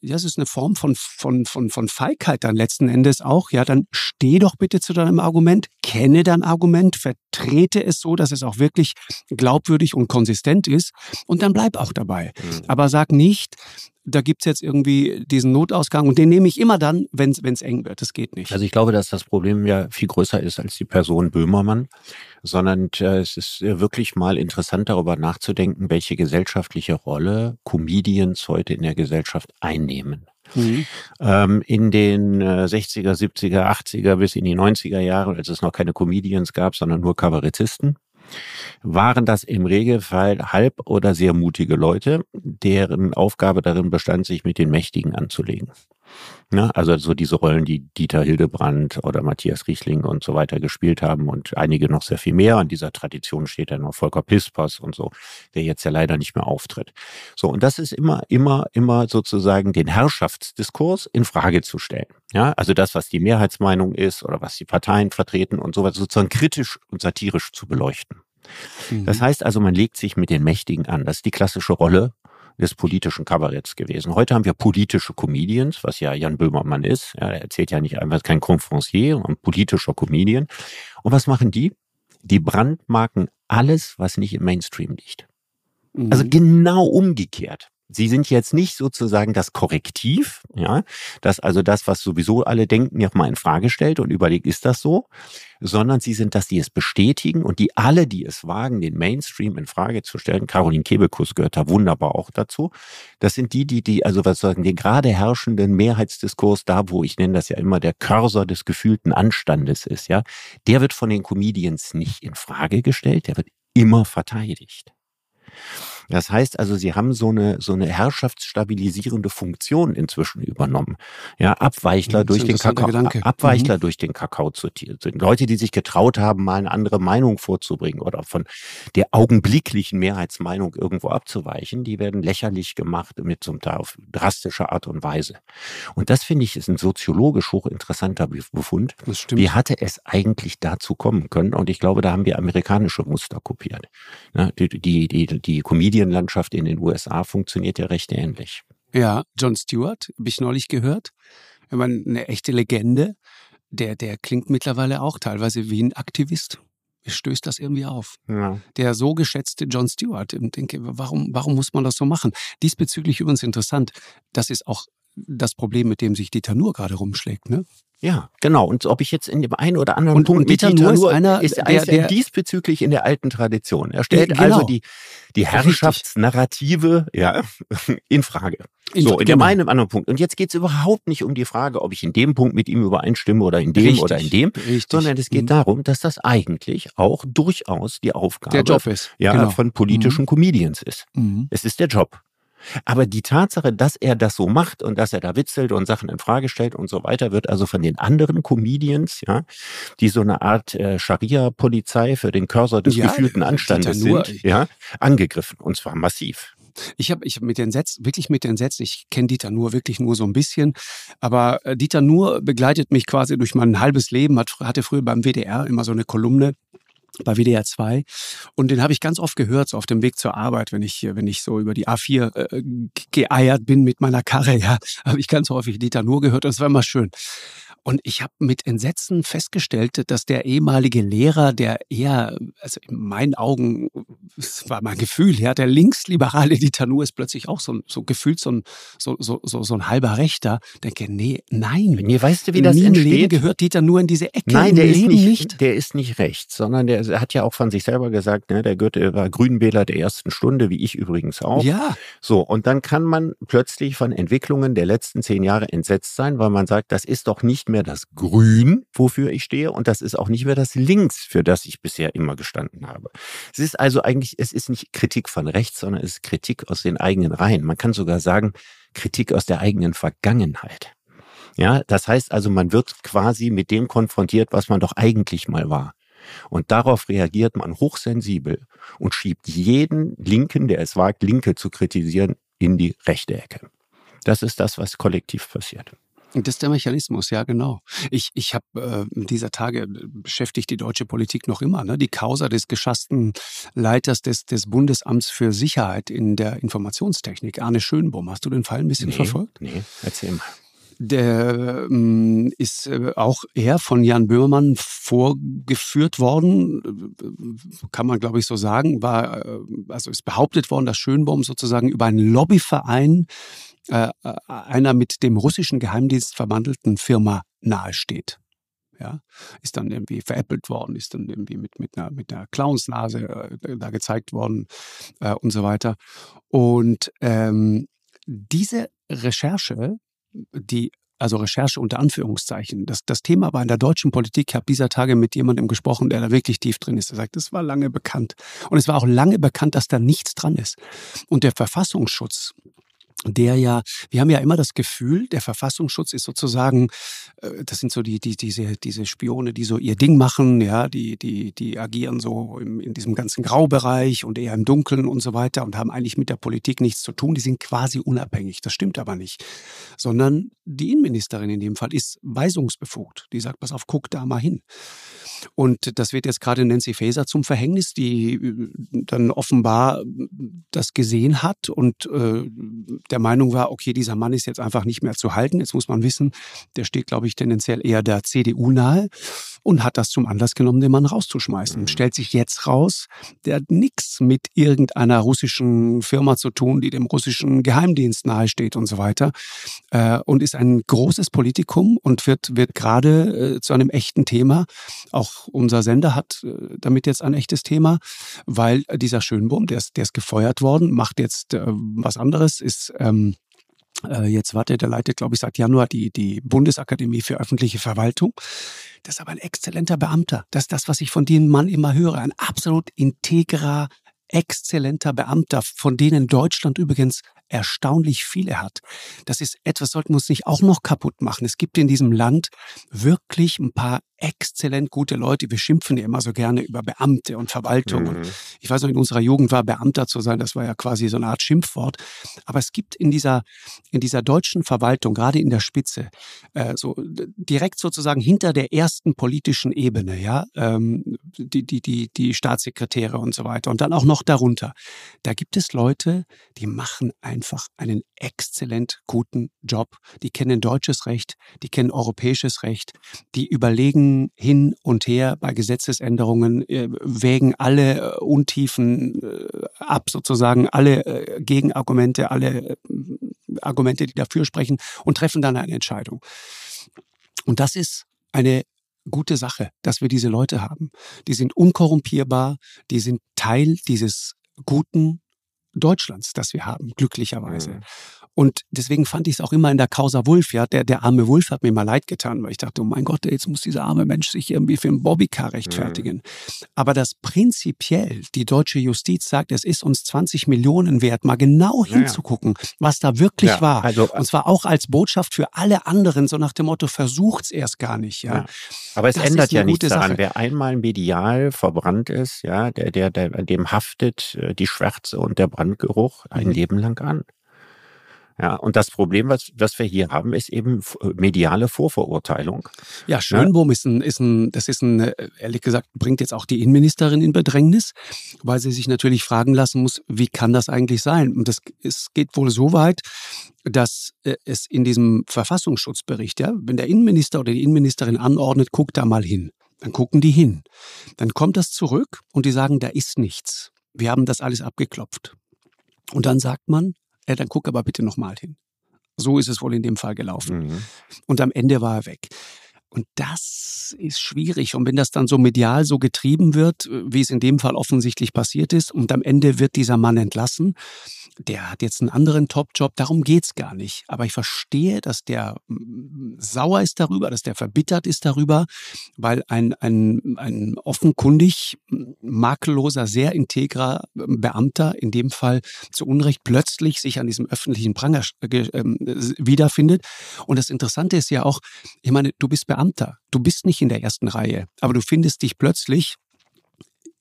das ist eine Form von, von, von, von Feigheit dann letzten Endes auch. Ja, dann steh doch bitte zu deinem Argument, kenne dein Argument, vertrete es so, dass es auch wirklich glaubwürdig und konsistent ist und dann bleib auch dabei. Mhm. Aber sag nicht, da gibt es jetzt irgendwie diesen Notausgang und den nehme ich immer dann, wenn es eng wird. Das geht nicht. Also ich glaube, dass das Problem ja viel größer ist als die Person Böhmermann, sondern äh, es ist wirklich mal interessant darüber nachzudenken, welche gesellschaftliche Rolle Comedians heute in der Gesellschaft einnehmen. Mhm. Ähm, in den äh, 60er, 70er, 80er bis in die 90er Jahre, als es noch keine Comedians gab, sondern nur Kabarettisten, waren das im Regelfall halb oder sehr mutige Leute, deren Aufgabe darin bestand, sich mit den Mächtigen anzulegen. Ja, also so diese Rollen, die Dieter Hildebrandt oder Matthias Riechling und so weiter gespielt haben und einige noch sehr viel mehr. An dieser Tradition steht dann noch Volker Pispers und so, der jetzt ja leider nicht mehr auftritt. So, und das ist immer, immer, immer sozusagen den Herrschaftsdiskurs in Frage zu stellen. Ja, also das, was die Mehrheitsmeinung ist oder was die Parteien vertreten und so weiter, sozusagen kritisch und satirisch zu beleuchten. Mhm. Das heißt also, man legt sich mit den Mächtigen an. Das ist die klassische Rolle des politischen Kabaretts gewesen. Heute haben wir politische Comedians, was ja Jan Böhmermann ist. Ja, er erzählt ja nicht einfach kein Conferencier, ein politischer Comedian. Und was machen die? Die brandmarken alles, was nicht im Mainstream liegt. Mhm. Also genau umgekehrt. Sie sind jetzt nicht sozusagen das Korrektiv, ja, das also das, was sowieso alle denken, ja mal in Frage stellt und überlegt, ist das so, sondern sie sind das, die es bestätigen und die alle, die es wagen, den Mainstream in Frage zu stellen. Caroline Kebekus gehört da wunderbar auch dazu. Das sind die, die, die, also was sagen, den gerade herrschenden Mehrheitsdiskurs, da wo ich nenne das ja immer der Cursor des gefühlten Anstandes ist, ja, der wird von den Comedians nicht in Frage gestellt, der wird immer verteidigt. Das heißt also, sie haben so eine, so eine herrschaftsstabilisierende Funktion inzwischen übernommen. Ja, Abweichler durch den Kakao, Gedanke. Abweichler mhm. durch den Kakao zutiert sind. Leute, die sich getraut haben, mal eine andere Meinung vorzubringen oder von der augenblicklichen Mehrheitsmeinung irgendwo abzuweichen, die werden lächerlich gemacht mit zum Teil auf drastische Art und Weise. Und das finde ich ist ein soziologisch hochinteressanter Befund. Wie hatte es eigentlich dazu kommen können? Und ich glaube, da haben wir amerikanische Muster kopiert. Die, die, die, die Comedian-Landschaft in den USA funktioniert ja recht ähnlich. Ja, John Stewart, habe ich neulich gehört. Wenn man eine echte Legende, der, der klingt mittlerweile auch teilweise wie ein Aktivist. Mir stößt das irgendwie auf. Ja. Der so geschätzte John Stewart. Ich denke, warum, warum muss man das so machen? Diesbezüglich übrigens interessant. Das ist auch das Problem, mit dem sich Dieter Nur gerade rumschlägt. Ne? Ja, genau. Und ob ich jetzt in dem einen oder anderen und, Punkt und Nuhr ist einer, ist, der, der, diesbezüglich in der alten Tradition. Er stellt genau. also die, die Herrschaftsnarrative ja, in Frage. In, so, in genau. dem einen oder anderen Punkt. Und jetzt geht es überhaupt nicht um die Frage, ob ich in dem Punkt mit ihm übereinstimme oder in dem Richtig. oder in dem, Richtig. sondern es geht mhm. darum, dass das eigentlich auch durchaus die Aufgabe der Job ist. Ja, genau. von politischen mhm. Comedians ist. Mhm. Es ist der Job. Aber die Tatsache, dass er das so macht und dass er da witzelt und Sachen in Frage stellt und so weiter, wird also von den anderen Comedians, ja, die so eine Art äh, Scharia-Polizei für den Cursor des ja, gefühlten Anstandes sind, ja, angegriffen und zwar massiv. Ich habe ich mit den Sätzen, wirklich mit den Sätzen, ich kenne Dieter nur wirklich nur so ein bisschen, aber äh, Dieter nur begleitet mich quasi durch mein halbes Leben, hat, hatte früher beim WDR immer so eine Kolumne, bei WDR 2 und den habe ich ganz oft gehört so auf dem Weg zur Arbeit, wenn ich wenn ich so über die A4 äh, geeiert bin mit meiner Karre, ja, habe ich ganz häufig Dieter nur gehört und es war immer schön. Und ich habe mit Entsetzen festgestellt, dass der ehemalige Lehrer, der eher, also in meinen Augen, das war mein Gefühl, ja, der linksliberale Dieter Nuhr ist plötzlich auch so, so gefühlt so ein, so, so, so, so ein halber Rechter. Denke, nee, nein. Nee, weißt du, wie das entsteht? Leben gehört Dieter Nuhr in diese Ecke. Nein, der ist nicht, nicht, der ist nicht rechts, sondern der hat ja auch von sich selber gesagt, ne, der Goethe war Grünwähler der ersten Stunde, wie ich übrigens auch. Ja. So, und dann kann man plötzlich von Entwicklungen der letzten zehn Jahre entsetzt sein, weil man sagt, das ist doch nicht mehr das Grün, wofür ich stehe, und das ist auch nicht mehr das Links, für das ich bisher immer gestanden habe. Es ist also eigentlich, es ist nicht Kritik von rechts, sondern es ist Kritik aus den eigenen Reihen. Man kann sogar sagen, Kritik aus der eigenen Vergangenheit. Ja, das heißt also, man wird quasi mit dem konfrontiert, was man doch eigentlich mal war. Und darauf reagiert man hochsensibel und schiebt jeden Linken, der es wagt, Linke zu kritisieren, in die rechte Ecke. Das ist das, was kollektiv passiert. Das ist der Mechanismus, ja genau. Ich, ich habe äh, dieser Tage beschäftigt die deutsche Politik noch immer, ne? Die Causa des geschassten Leiters des, des Bundesamts für Sicherheit in der Informationstechnik, Arne Schönbohm. Hast du den Fall ein bisschen nee, verfolgt? Nee, erzähl mal. Der ähm, ist äh, auch er von Jan Böhmermann vorgeführt worden, kann man glaube ich so sagen, war äh, also ist behauptet worden, dass Schönbaum sozusagen über einen Lobbyverein äh, äh, einer mit dem russischen Geheimdienst verwandelten Firma nahesteht. Ja, ist dann irgendwie veräppelt worden, ist dann irgendwie mit, mit, einer, mit einer Clownsnase äh, da gezeigt worden äh, und so weiter. Und ähm, diese Recherche, die also Recherche unter Anführungszeichen. Das, das Thema war in der deutschen Politik. Ich habe dieser Tage mit jemandem gesprochen, der da wirklich tief drin ist. Er sagt, das war lange bekannt. Und es war auch lange bekannt, dass da nichts dran ist. Und der Verfassungsschutz der ja, wir haben ja immer das Gefühl, der Verfassungsschutz ist sozusagen, äh, das sind so die, die, diese, diese Spione, die so ihr Ding machen, ja, die, die, die agieren so im, in diesem ganzen Graubereich und eher im Dunkeln und so weiter und haben eigentlich mit der Politik nichts zu tun. Die sind quasi unabhängig. Das stimmt aber nicht. Sondern die Innenministerin in dem Fall ist weisungsbefugt. Die sagt, pass auf, guck da mal hin. Und das wird jetzt gerade Nancy Faeser zum Verhängnis, die äh, dann offenbar das gesehen hat und äh, der Meinung war, okay, dieser Mann ist jetzt einfach nicht mehr zu halten. Jetzt muss man wissen, der steht, glaube ich, tendenziell eher der CDU nahe und hat das zum Anlass genommen, den Mann rauszuschmeißen. Mhm. Stellt sich jetzt raus, der hat nichts mit irgendeiner russischen Firma zu tun, die dem russischen Geheimdienst nahesteht und so weiter. Äh, und ist ein großes Politikum und wird, wird gerade äh, zu einem echten Thema. Auch unser Sender hat äh, damit jetzt ein echtes Thema, weil dieser Schönbohm, der ist, der ist gefeuert worden, macht jetzt was anderes, ist ähm, jetzt warte, der leitet, glaube ich, seit Januar die, die Bundesakademie für öffentliche Verwaltung. Das ist aber ein exzellenter Beamter. Das ist das, was ich von dem Mann immer höre. Ein absolut integrer, exzellenter Beamter, von denen Deutschland übrigens erstaunlich viele hat. Das ist etwas, sollten wir uns nicht auch noch kaputt machen. Es gibt in diesem Land wirklich ein paar exzellent gute Leute. Wir schimpfen ja immer so gerne über Beamte und Verwaltung. Mhm. Und ich weiß noch, in unserer Jugend war Beamter zu sein, das war ja quasi so eine Art Schimpfwort. Aber es gibt in dieser, in dieser deutschen Verwaltung, gerade in der Spitze, äh, so direkt sozusagen hinter der ersten politischen Ebene, ja, ähm, die, die, die, die Staatssekretäre und so weiter und dann auch noch darunter. Da gibt es Leute, die machen einfach einen exzellent guten Job. Die kennen deutsches Recht, die kennen europäisches Recht, die überlegen hin und her bei Gesetzesänderungen, äh, wägen alle äh, Untiefen äh, ab, sozusagen alle Gegenargumente, alle Argumente, die dafür sprechen und treffen dann eine Entscheidung. Und das ist eine gute Sache, dass wir diese Leute haben. Die sind unkorrumpierbar, die sind Teil dieses guten Deutschlands, das wir haben, glücklicherweise. Mhm. Und deswegen fand ich es auch immer in der Causa Wulf, ja, der, der arme Wulf hat mir mal leid getan, weil ich dachte, oh mein Gott, jetzt muss dieser arme Mensch sich irgendwie für einen Bobbycar rechtfertigen. Mhm. Aber dass prinzipiell die deutsche Justiz sagt, es ist uns 20 Millionen wert, mal genau hinzugucken, ja. was da wirklich ja, war. Also, Und zwar auch als Botschaft für alle anderen, so nach dem Motto, versucht's erst gar nicht, ja. ja. Aber es das ändert ja nichts daran. Sache. Wer einmal medial verbrannt ist, ja, der, der, der, dem haftet äh, die Schwärze und der Brandgeruch ein mhm. Leben lang an. Ja, und das Problem, was, was wir hier haben, ist eben mediale Vorverurteilung. Ja, Schönbohm ja. ist ein, ist ein, das ist ein, ehrlich gesagt, bringt jetzt auch die Innenministerin in Bedrängnis, weil sie sich natürlich fragen lassen muss, wie kann das eigentlich sein? Und das es geht wohl so weit, dass äh, es in diesem Verfassungsschutzbericht, ja, wenn der Innenminister oder die Innenministerin anordnet, guckt da mal hin. Dann gucken die hin. Dann kommt das zurück und die sagen, da ist nichts. Wir haben das alles abgeklopft. Und dann sagt man, ja, dann guck aber bitte nochmal hin. So ist es wohl in dem Fall gelaufen. Mhm. Und am Ende war er weg. Und das ist schwierig. Und wenn das dann so medial so getrieben wird, wie es in dem Fall offensichtlich passiert ist, und am Ende wird dieser Mann entlassen, der hat jetzt einen anderen Top-Job, darum geht's gar nicht. Aber ich verstehe, dass der mm, sauer ist darüber, dass der verbittert ist darüber, weil ein, ein, ein offenkundig makelloser, sehr integrer Beamter in dem Fall zu Unrecht plötzlich sich an diesem öffentlichen Pranger äh, ähm, wiederfindet. Und das Interessante ist ja auch, ich meine, du bist Beamter, du bist nicht in der ersten Reihe, aber du findest dich plötzlich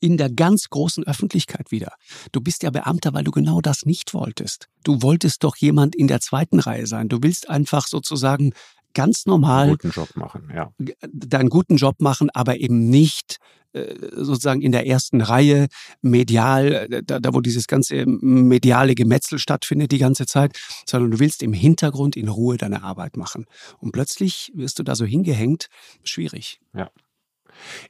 in der ganz großen Öffentlichkeit wieder. Du bist ja Beamter, weil du genau das nicht wolltest. Du wolltest doch jemand in der zweiten Reihe sein. Du willst einfach sozusagen ganz normal einen guten Job machen, ja. deinen guten Job machen, aber eben nicht äh, sozusagen in der ersten Reihe medial, äh, da, da wo dieses ganze mediale Gemetzel stattfindet die ganze Zeit, sondern du willst im Hintergrund in Ruhe deine Arbeit machen. Und plötzlich wirst du da so hingehängt, schwierig. Ja.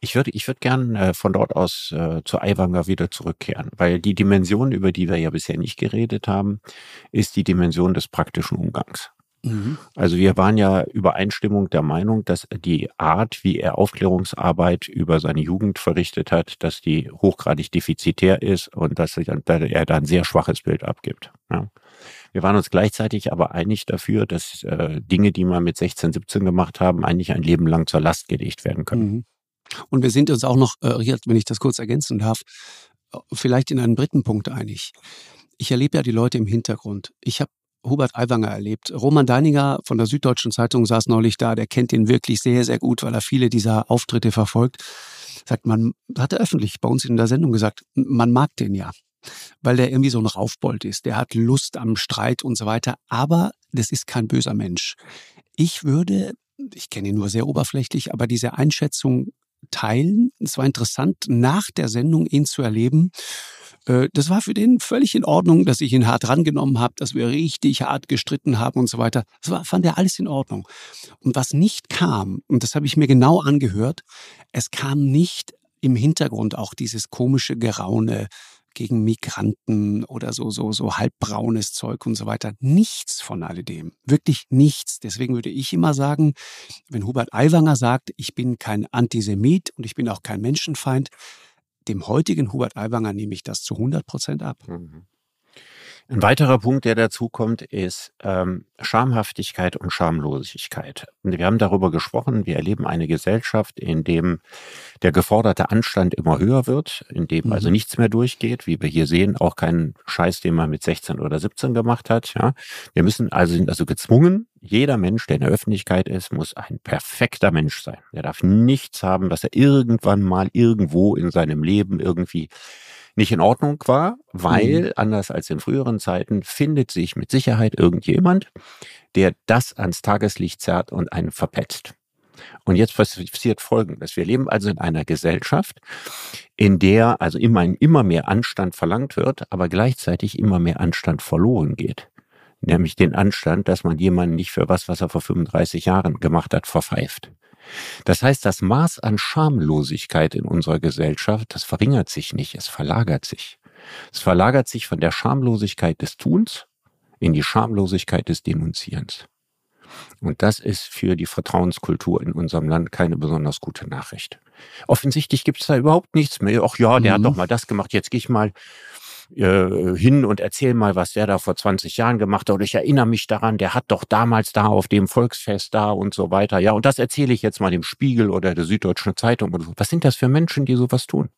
Ich würde, ich würde gern äh, von dort aus äh, zu Aiwanger wieder zurückkehren, weil die Dimension, über die wir ja bisher nicht geredet haben, ist die Dimension des praktischen Umgangs. Mhm. Also wir waren ja Übereinstimmung der Meinung, dass die Art, wie er Aufklärungsarbeit über seine Jugend verrichtet hat, dass die hochgradig defizitär ist und dass er da ein sehr schwaches Bild abgibt. Ja. Wir waren uns gleichzeitig aber einig dafür, dass äh, Dinge, die wir mit 16, 17 gemacht haben, eigentlich ein Leben lang zur Last gelegt werden können. Mhm. Und wir sind uns auch noch, äh, wenn ich das kurz ergänzen darf, vielleicht in einem dritten Punkt einig. Ich erlebe ja die Leute im Hintergrund. Ich habe Hubert Aiwanger erlebt. Roman Deininger von der Süddeutschen Zeitung saß neulich da, der kennt ihn wirklich sehr, sehr gut, weil er viele dieser Auftritte verfolgt. Sagt man, hat er öffentlich bei uns in der Sendung gesagt, man mag den ja, weil der irgendwie so ein Raufbold ist. Der hat Lust am Streit und so weiter, aber das ist kein böser Mensch. Ich würde, ich kenne ihn nur sehr oberflächlich, aber diese Einschätzung teilen. Es war interessant, nach der Sendung ihn zu erleben. Äh, das war für den völlig in Ordnung, dass ich ihn hart rangenommen habe, dass wir richtig hart gestritten haben und so weiter. Das war, fand er alles in Ordnung. Und was nicht kam, und das habe ich mir genau angehört, es kam nicht im Hintergrund auch dieses komische Geraune, gegen Migranten oder so, so, so halbbraunes Zeug und so weiter. Nichts von alledem. Wirklich nichts. Deswegen würde ich immer sagen, wenn Hubert Aiwanger sagt, ich bin kein Antisemit und ich bin auch kein Menschenfeind, dem heutigen Hubert Aiwanger nehme ich das zu 100 Prozent ab. Mhm. Ein weiterer Punkt, der dazu kommt, ist ähm, Schamhaftigkeit und Schamlosigkeit. Und wir haben darüber gesprochen, wir erleben eine Gesellschaft, in dem der geforderte Anstand immer höher wird, in dem mhm. also nichts mehr durchgeht, wie wir hier sehen, auch keinen Scheiß, den man mit 16 oder 17 gemacht hat. Ja. Wir müssen also sind also gezwungen, jeder Mensch, der in der Öffentlichkeit ist, muss ein perfekter Mensch sein. Er darf nichts haben, was er irgendwann mal irgendwo in seinem Leben irgendwie nicht in Ordnung war, weil, mhm. anders als in früheren Zeiten, findet sich mit Sicherheit irgendjemand, der das ans Tageslicht zerrt und einen verpetzt. Und jetzt passiert Folgendes. Wir leben also in einer Gesellschaft, in der also immer, immer mehr Anstand verlangt wird, aber gleichzeitig immer mehr Anstand verloren geht. Nämlich den Anstand, dass man jemanden nicht für was, was er vor 35 Jahren gemacht hat, verpfeift. Das heißt, das Maß an Schamlosigkeit in unserer Gesellschaft, das verringert sich nicht, es verlagert sich. Es verlagert sich von der Schamlosigkeit des Tuns in die Schamlosigkeit des Denunzierens. Und das ist für die Vertrauenskultur in unserem Land keine besonders gute Nachricht. Offensichtlich gibt es da überhaupt nichts mehr. Ach ja, der mhm. hat doch mal das gemacht. Jetzt gehe ich mal äh, hin und erzähl mal, was der da vor 20 Jahren gemacht hat. Oder ich erinnere mich daran, der hat doch damals da auf dem Volksfest da und so weiter. Ja, und das erzähle ich jetzt mal dem Spiegel oder der Süddeutschen Zeitung oder so. Was sind das für Menschen, die sowas tun?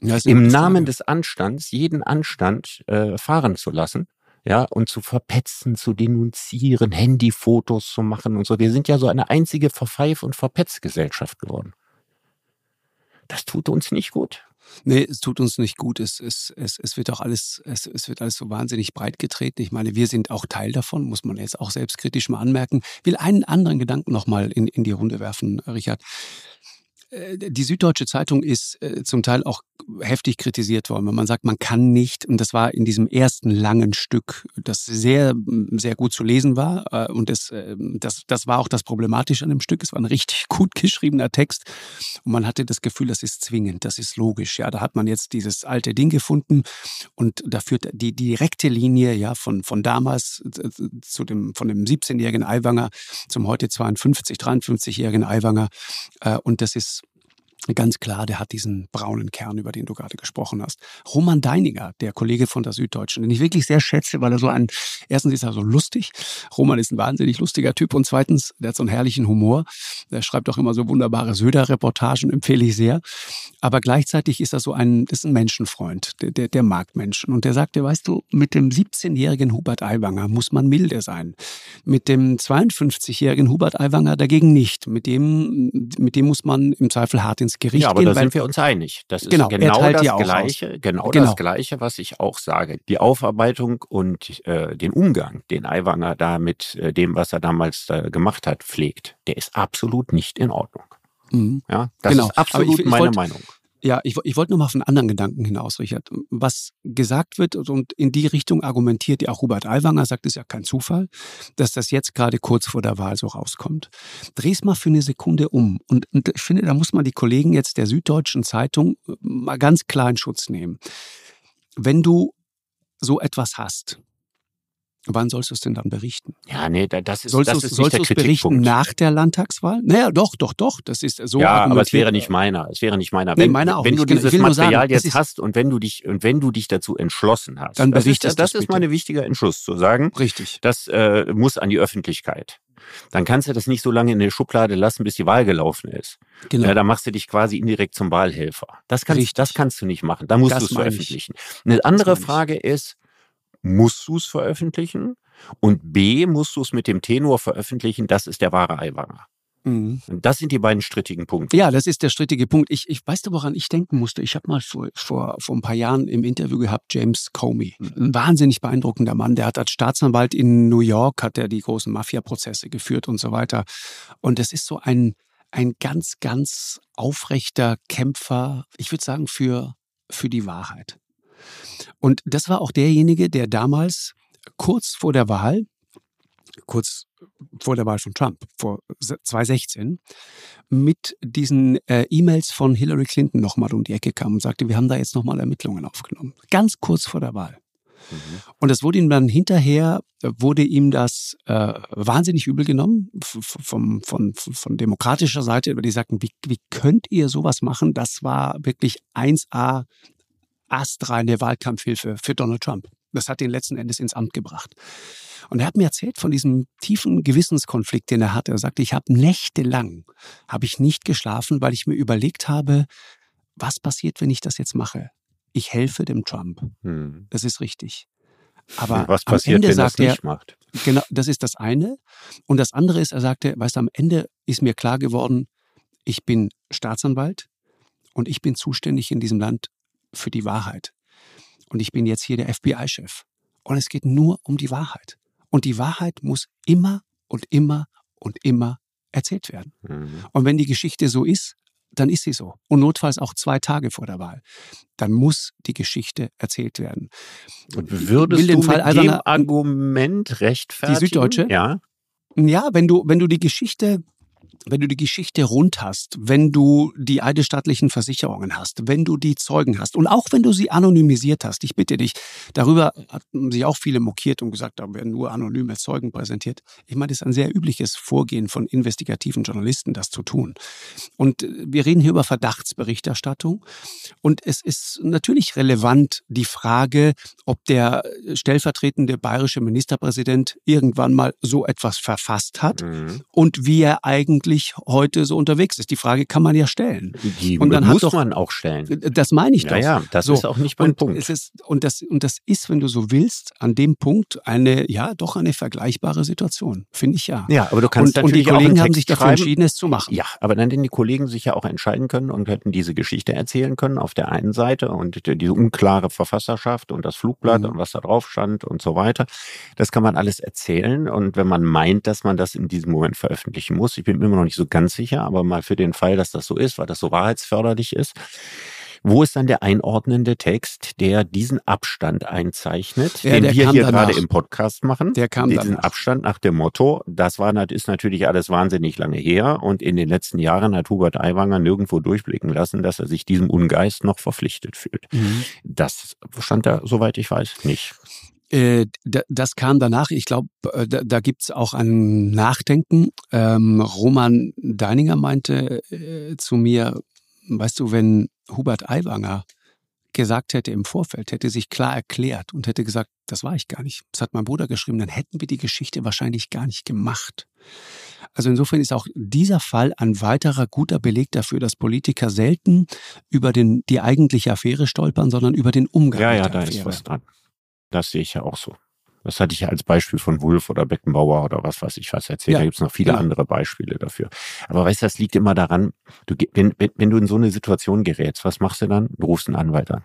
Ja, Im Namen des Anstands jeden Anstand äh, fahren zu lassen ja, und zu verpetzen, zu denunzieren, Handyfotos zu machen und so. Wir sind ja so eine einzige Verpfeif- und Verpetzgesellschaft geworden. Das tut uns nicht gut. Nee, es tut uns nicht gut. Es, es, es, es wird auch alles, es, es wird alles so wahnsinnig breit getreten. Ich meine, wir sind auch Teil davon, muss man jetzt auch selbstkritisch mal anmerken. Ich will einen anderen Gedanken nochmal in, in die Runde werfen, Richard. Äh, die Süddeutsche Zeitung ist äh, zum Teil auch heftig kritisiert worden, wenn man sagt, man kann nicht, und das war in diesem ersten langen Stück, das sehr, sehr gut zu lesen war, äh, und das, das, das war auch das Problematische an dem Stück, es war ein richtig gut geschriebener Text, und man hatte das Gefühl, das ist zwingend, das ist logisch, ja, da hat man jetzt dieses alte Ding gefunden, und da führt die direkte Linie, ja, von, von damals zu dem, von dem 17-jährigen Aiwanger zum heute 52, 53-jährigen Aiwanger, und das ist Ganz klar, der hat diesen braunen Kern, über den du gerade gesprochen hast. Roman Deininger, der Kollege von der Süddeutschen, den ich wirklich sehr schätze, weil er so ein, erstens ist er so lustig. Roman ist ein wahnsinnig lustiger Typ und zweitens, der hat so einen herrlichen Humor. Der schreibt auch immer so wunderbare Söder-Reportagen, empfehle ich sehr. Aber gleichzeitig ist er so ein, ist ein Menschenfreund, der, der, der mag Menschen. Und der sagte, weißt du, mit dem 17-jährigen Hubert Aiwanger muss man milde sein. Mit dem 52-jährigen Hubert Aiwanger dagegen nicht. Mit dem, mit dem muss man im Zweifel hart ins Gericht ja, aber gehen. da sind wir uns einig. Das ist genau, genau das Gleiche, genau, genau, das Gleiche, was ich auch sage. Die Aufarbeitung und äh, den Umgang, den Aiwanger da mit äh, dem, was er damals äh, gemacht hat, pflegt, der ist absolut nicht in Ordnung. Mhm. Ja, das genau. ist absolut ich, ich meine wollt, Meinung. Ja, ich, ich wollte nur mal auf einen anderen Gedanken hinaus, Richard. Was gesagt wird und in die Richtung argumentiert ja auch Hubert Aiwanger, sagt, ist ja kein Zufall, dass das jetzt gerade kurz vor der Wahl so rauskommt. Dreh's mal für eine Sekunde um. Und, und ich finde, da muss man die Kollegen jetzt der Süddeutschen Zeitung äh, mal ganz klar in Schutz nehmen. Wenn du so etwas hast, Wann sollst du es denn dann berichten? Ja, nee, das ist, sollst das ist sollst nicht der berichten nach der Landtagswahl? Naja, doch, doch, doch. Das ist so. Ja, aber es wäre nicht meiner. Es wäre nicht meiner. Wenn, nee, meiner auch wenn nicht. du dieses Material sagen, jetzt hast und wenn du dich und wenn du dich dazu entschlossen hast, dann berichtest das ist, das, das ist mein wichtiger Entschluss zu sagen. Richtig. Das äh, muss an die Öffentlichkeit. Dann kannst du das nicht so lange in der Schublade lassen, bis die Wahl gelaufen ist. Genau. Ja, da machst du dich quasi indirekt zum Wahlhelfer. Das kannst, das kannst du nicht machen. Da musst du es veröffentlichen. Eine andere Frage ist, musst du es veröffentlichen? Und B, musst du es mit dem Tenor veröffentlichen, das ist der wahre Eiwanger. Mhm. Das sind die beiden strittigen Punkte. Ja, das ist der strittige Punkt. Ich, ich weißt du, woran ich denken musste? Ich habe mal vor, vor, vor ein paar Jahren im Interview gehabt, James Comey. Ein wahnsinnig beeindruckender Mann. Der hat als Staatsanwalt in New York, hat er die großen Mafia-Prozesse geführt und so weiter. Und das ist so ein, ein ganz, ganz aufrechter Kämpfer, ich würde sagen, für, für die Wahrheit. Und das war auch derjenige, der damals kurz vor der Wahl, kurz vor der Wahl von Trump, vor 2016, mit diesen äh, E-Mails von Hillary Clinton nochmal um die Ecke kam und sagte, wir haben da jetzt nochmal Ermittlungen aufgenommen. Ganz kurz vor der Wahl. Mhm. Und es wurde ihm dann hinterher, wurde ihm das äh, wahnsinnig übel genommen vom, von, von demokratischer Seite, weil die sagten, wie, wie könnt ihr sowas machen? Das war wirklich 1A astreine Wahlkampfhilfe für Donald Trump. Das hat ihn letzten Endes ins Amt gebracht. Und er hat mir erzählt von diesem tiefen Gewissenskonflikt, den er hatte. Er sagte, ich habe nächtelang, habe ich nicht geschlafen, weil ich mir überlegt habe, was passiert, wenn ich das jetzt mache? Ich helfe dem Trump. Hm. Das ist richtig. Aber was passiert, am Ende wenn sagt er, nicht macht? Genau, das ist das eine. Und das andere ist, er sagte, weißt du, am Ende ist mir klar geworden, ich bin Staatsanwalt und ich bin zuständig in diesem Land für die Wahrheit. Und ich bin jetzt hier der FBI-Chef. Und es geht nur um die Wahrheit. Und die Wahrheit muss immer und immer und immer erzählt werden. Mhm. Und wenn die Geschichte so ist, dann ist sie so. Und notfalls auch zwei Tage vor der Wahl. Dann muss die Geschichte erzählt werden. Und würdest du mit Fall dem Argument rechtfertigen? Die Süddeutsche? Ja. Ja, wenn du, wenn du die Geschichte wenn du die Geschichte rund hast, wenn du die eidesstattlichen Versicherungen hast, wenn du die Zeugen hast und auch wenn du sie anonymisiert hast, ich bitte dich, darüber hatten sich auch viele mokiert und gesagt, da werden nur anonyme Zeugen präsentiert. Ich meine, das ist ein sehr übliches Vorgehen von investigativen Journalisten, das zu tun. Und äh, wir reden hier über Verdachtsberichterstattung und es ist natürlich relevant die Frage, ob der stellvertretende bayerische Ministerpräsident irgendwann mal so etwas verfasst hat mhm. und wie er eigentlich eigentlich heute so unterwegs ist. Die Frage kann man ja stellen. Die und dann muss doch, man auch stellen. Das meine ich doch. Ja, ja, das so. ist auch nicht mein und Punkt. Ist, und, das, und das ist, wenn du so willst, an dem Punkt eine, ja, doch eine vergleichbare Situation. Finde ich ja. Ja, aber du kannst und, natürlich und die Kollegen haben sich dafür entschieden, es zu machen. Ja, aber dann hätten die Kollegen sich ja auch entscheiden können und hätten diese Geschichte erzählen können auf der einen Seite und diese unklare Verfasserschaft und das Flugblatt mhm. und was da drauf stand und so weiter. Das kann man alles erzählen und wenn man meint, dass man das in diesem Moment veröffentlichen muss, ich bin mir immer noch nicht so ganz sicher, sicher, aber mal für den Fall, dass das so ist, weil das so wahrheitsförderlich ist. Wo ist dann der einordnende Text, der diesen Abstand einzeichnet, ja, den wir hier danach. gerade im Podcast machen? Der kam Diesen danach. Abstand nach dem Motto, das war, ist natürlich alles wahnsinnig lange her und in den letzten Jahren hat Hubert Aiwanger nirgendwo durchblicken lassen, dass er sich diesem Ungeist noch verpflichtet fühlt. Mhm. Das stand da, soweit ich weiß, nicht. Äh, das kam danach. Ich glaube, äh, da, da gibt es auch ein Nachdenken. Ähm, Roman Deininger meinte äh, zu mir, weißt du, wenn Hubert Aiwanger gesagt hätte im Vorfeld, hätte sich klar erklärt und hätte gesagt, das war ich gar nicht. Das hat mein Bruder geschrieben, dann hätten wir die Geschichte wahrscheinlich gar nicht gemacht. Also insofern ist auch dieser Fall ein weiterer guter Beleg dafür, dass Politiker selten über den, die eigentliche Affäre stolpern, sondern über den Umgang ja, mit ja, der Affäre. Da ist was dran. Das sehe ich ja auch so. Das hatte ich ja als Beispiel von Wulf oder Beckenbauer oder was weiß ich was erzählt. Ja, da gibt es noch viele genau. andere Beispiele dafür. Aber weißt du, das liegt immer daran, du, wenn, wenn, du in so eine Situation gerätst, was machst du dann? Du rufst einen Anwalt an.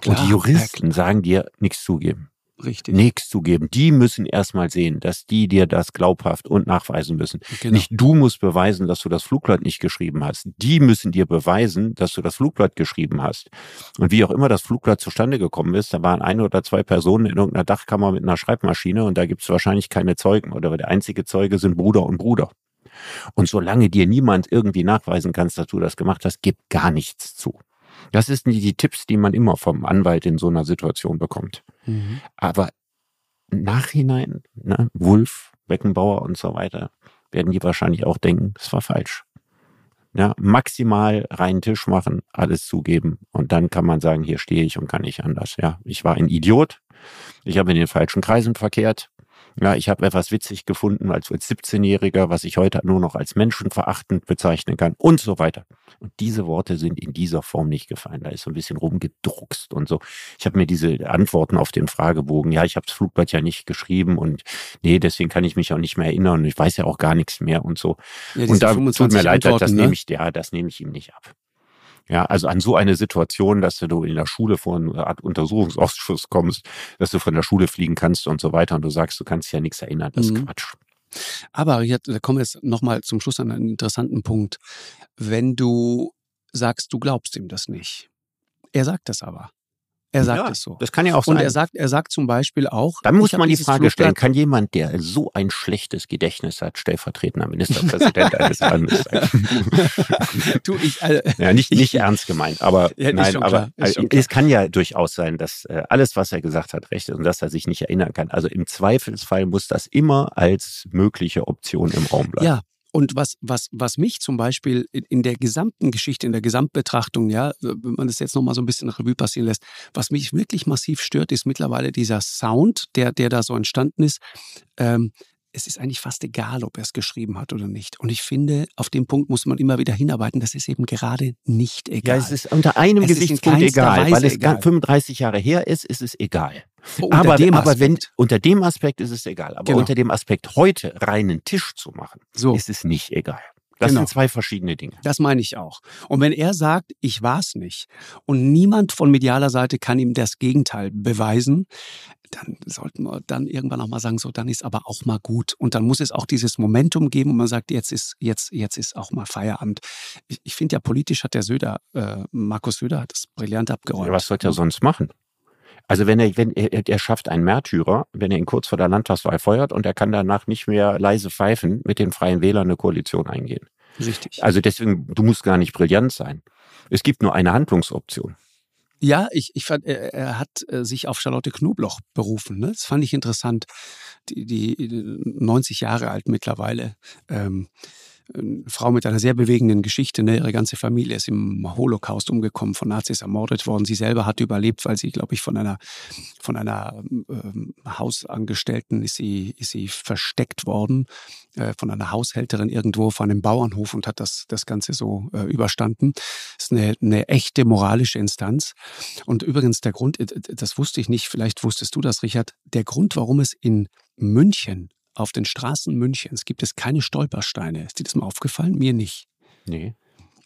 Klar, und die Juristen ja, sagen dir nichts zugeben. Richtig. nichts zugeben. Die müssen erstmal sehen, dass die dir das glaubhaft und nachweisen müssen. Genau. Nicht du musst beweisen, dass du das Flugblatt nicht geschrieben hast. Die müssen dir beweisen, dass du das Flugblatt geschrieben hast. Und wie auch immer das Flugblatt zustande gekommen ist, da waren eine oder zwei Personen in irgendeiner Dachkammer mit einer Schreibmaschine und da gibt es wahrscheinlich keine Zeugen oder der einzige Zeuge sind Bruder und Bruder. Und solange dir niemand irgendwie nachweisen kannst, dass du das gemacht hast, gibt gar nichts zu. Das sind die, die Tipps, die man immer vom Anwalt in so einer Situation bekommt. Mhm. Aber Nachhinein, ne, Wulf, Beckenbauer und so weiter, werden die wahrscheinlich auch denken, es war falsch. Ja, maximal reinen Tisch machen, alles zugeben und dann kann man sagen, hier stehe ich und kann nicht anders. Ja, ich war ein Idiot, ich habe in den falschen Kreisen verkehrt, ja, ich habe etwas witzig gefunden als 17-Jähriger, was ich heute nur noch als menschenverachtend bezeichnen kann und so weiter. Und diese Worte sind in dieser Form nicht gefallen. Da ist so ein bisschen rumgedruckst und so. Ich habe mir diese Antworten auf den Fragebogen, ja, ich habe das Flugblatt ja nicht geschrieben und nee, deswegen kann ich mich auch nicht mehr erinnern und ich weiß ja auch gar nichts mehr und so. Ja, und da tut mir leid, das ne? nehme ich, ja, das nehme ich ihm nicht ab. Ja, also an so eine Situation, dass du in der Schule vor eine Art Untersuchungsausschuss kommst, dass du von der Schule fliegen kannst und so weiter und du sagst, du kannst dich ja nichts erinnern, das ist mhm. Quatsch. Aber jetzt, da kommen wir jetzt nochmal zum Schluss an einen interessanten Punkt. Wenn du sagst, du glaubst ihm das nicht, er sagt das aber. Er sagt ja, es so. Das kann ja auch sein. Und er sagt, er sagt zum Beispiel auch. Dann muss man die Frage stellen: Kann jemand, der so ein schlechtes Gedächtnis hat, stellvertretender Ministerpräsident eines Landes sein? du, ich, also, ja, nicht, nicht ernst gemeint, aber ja, nein, aber also, es kann ja durchaus sein, dass äh, alles, was er gesagt hat, recht ist und dass er sich nicht erinnern kann. Also im Zweifelsfall muss das immer als mögliche Option im Raum bleiben. Ja, Und was, was, was mich zum Beispiel in der gesamten Geschichte, in der Gesamtbetrachtung, ja, wenn man das jetzt nochmal so ein bisschen Revue passieren lässt, was mich wirklich massiv stört, ist mittlerweile dieser Sound, der, der da so entstanden ist. Ähm, es ist eigentlich fast egal, ob er es geschrieben hat oder nicht. Und ich finde, auf dem Punkt muss man immer wieder hinarbeiten, das ist eben gerade nicht egal. Ja, es ist unter einem es Gesichtspunkt egal, Weise weil es egal. 35 Jahre her ist, ist es egal. Oh, aber, aber wenn unter dem Aspekt ist es egal. Aber genau. unter dem Aspekt heute reinen Tisch zu machen, so. ist es nicht egal. Das genau. sind zwei verschiedene Dinge. Das meine ich auch. Und wenn er sagt, ich war es nicht und niemand von medialer Seite kann ihm das Gegenteil beweisen, dann sollten wir dann irgendwann auch mal sagen, so, dann ist aber auch mal gut. Und dann muss es auch dieses Momentum geben und man sagt, jetzt ist, jetzt, jetzt ist auch mal Feierabend. Ich, ich finde ja, politisch hat der Söder, äh, Markus Söder hat das brillant abgeräumt. Ja, was sollte er sonst machen? Also wenn er, wenn er, er schafft einen Märtyrer, wenn er ihn kurz vor der Landtagswahl feuert und er kann danach nicht mehr leise pfeifen, mit den Freien Wählern eine Koalition eingehen. Richtig. Also deswegen, du musst gar nicht brillant sein. Es gibt nur eine Handlungsoption. Ja, ich, ich fand, er, er hat äh, sich auf Charlotte Knobloch berufen. Ne? Das fand ich interessant. Die, die 90 Jahre alt mittlerweile. Ähm, eine Frau mit einer sehr bewegenden Geschichte. Ne? Ihre ganze Familie ist im Holocaust umgekommen, von Nazis ermordet worden. Sie selber hat überlebt, weil sie, glaube ich, von einer von einer ähm, Hausangestellten ist sie ist sie versteckt worden, äh, von einer Haushälterin irgendwo von einem Bauernhof und hat das das Ganze so äh, überstanden. Das ist eine, eine echte moralische Instanz. Und übrigens der Grund, äh, das wusste ich nicht, vielleicht wusstest du das, Richard. Der Grund, warum es in München auf den Straßen Münchens gibt es keine Stolpersteine. Ist dir das mal aufgefallen? Mir nicht. Nee.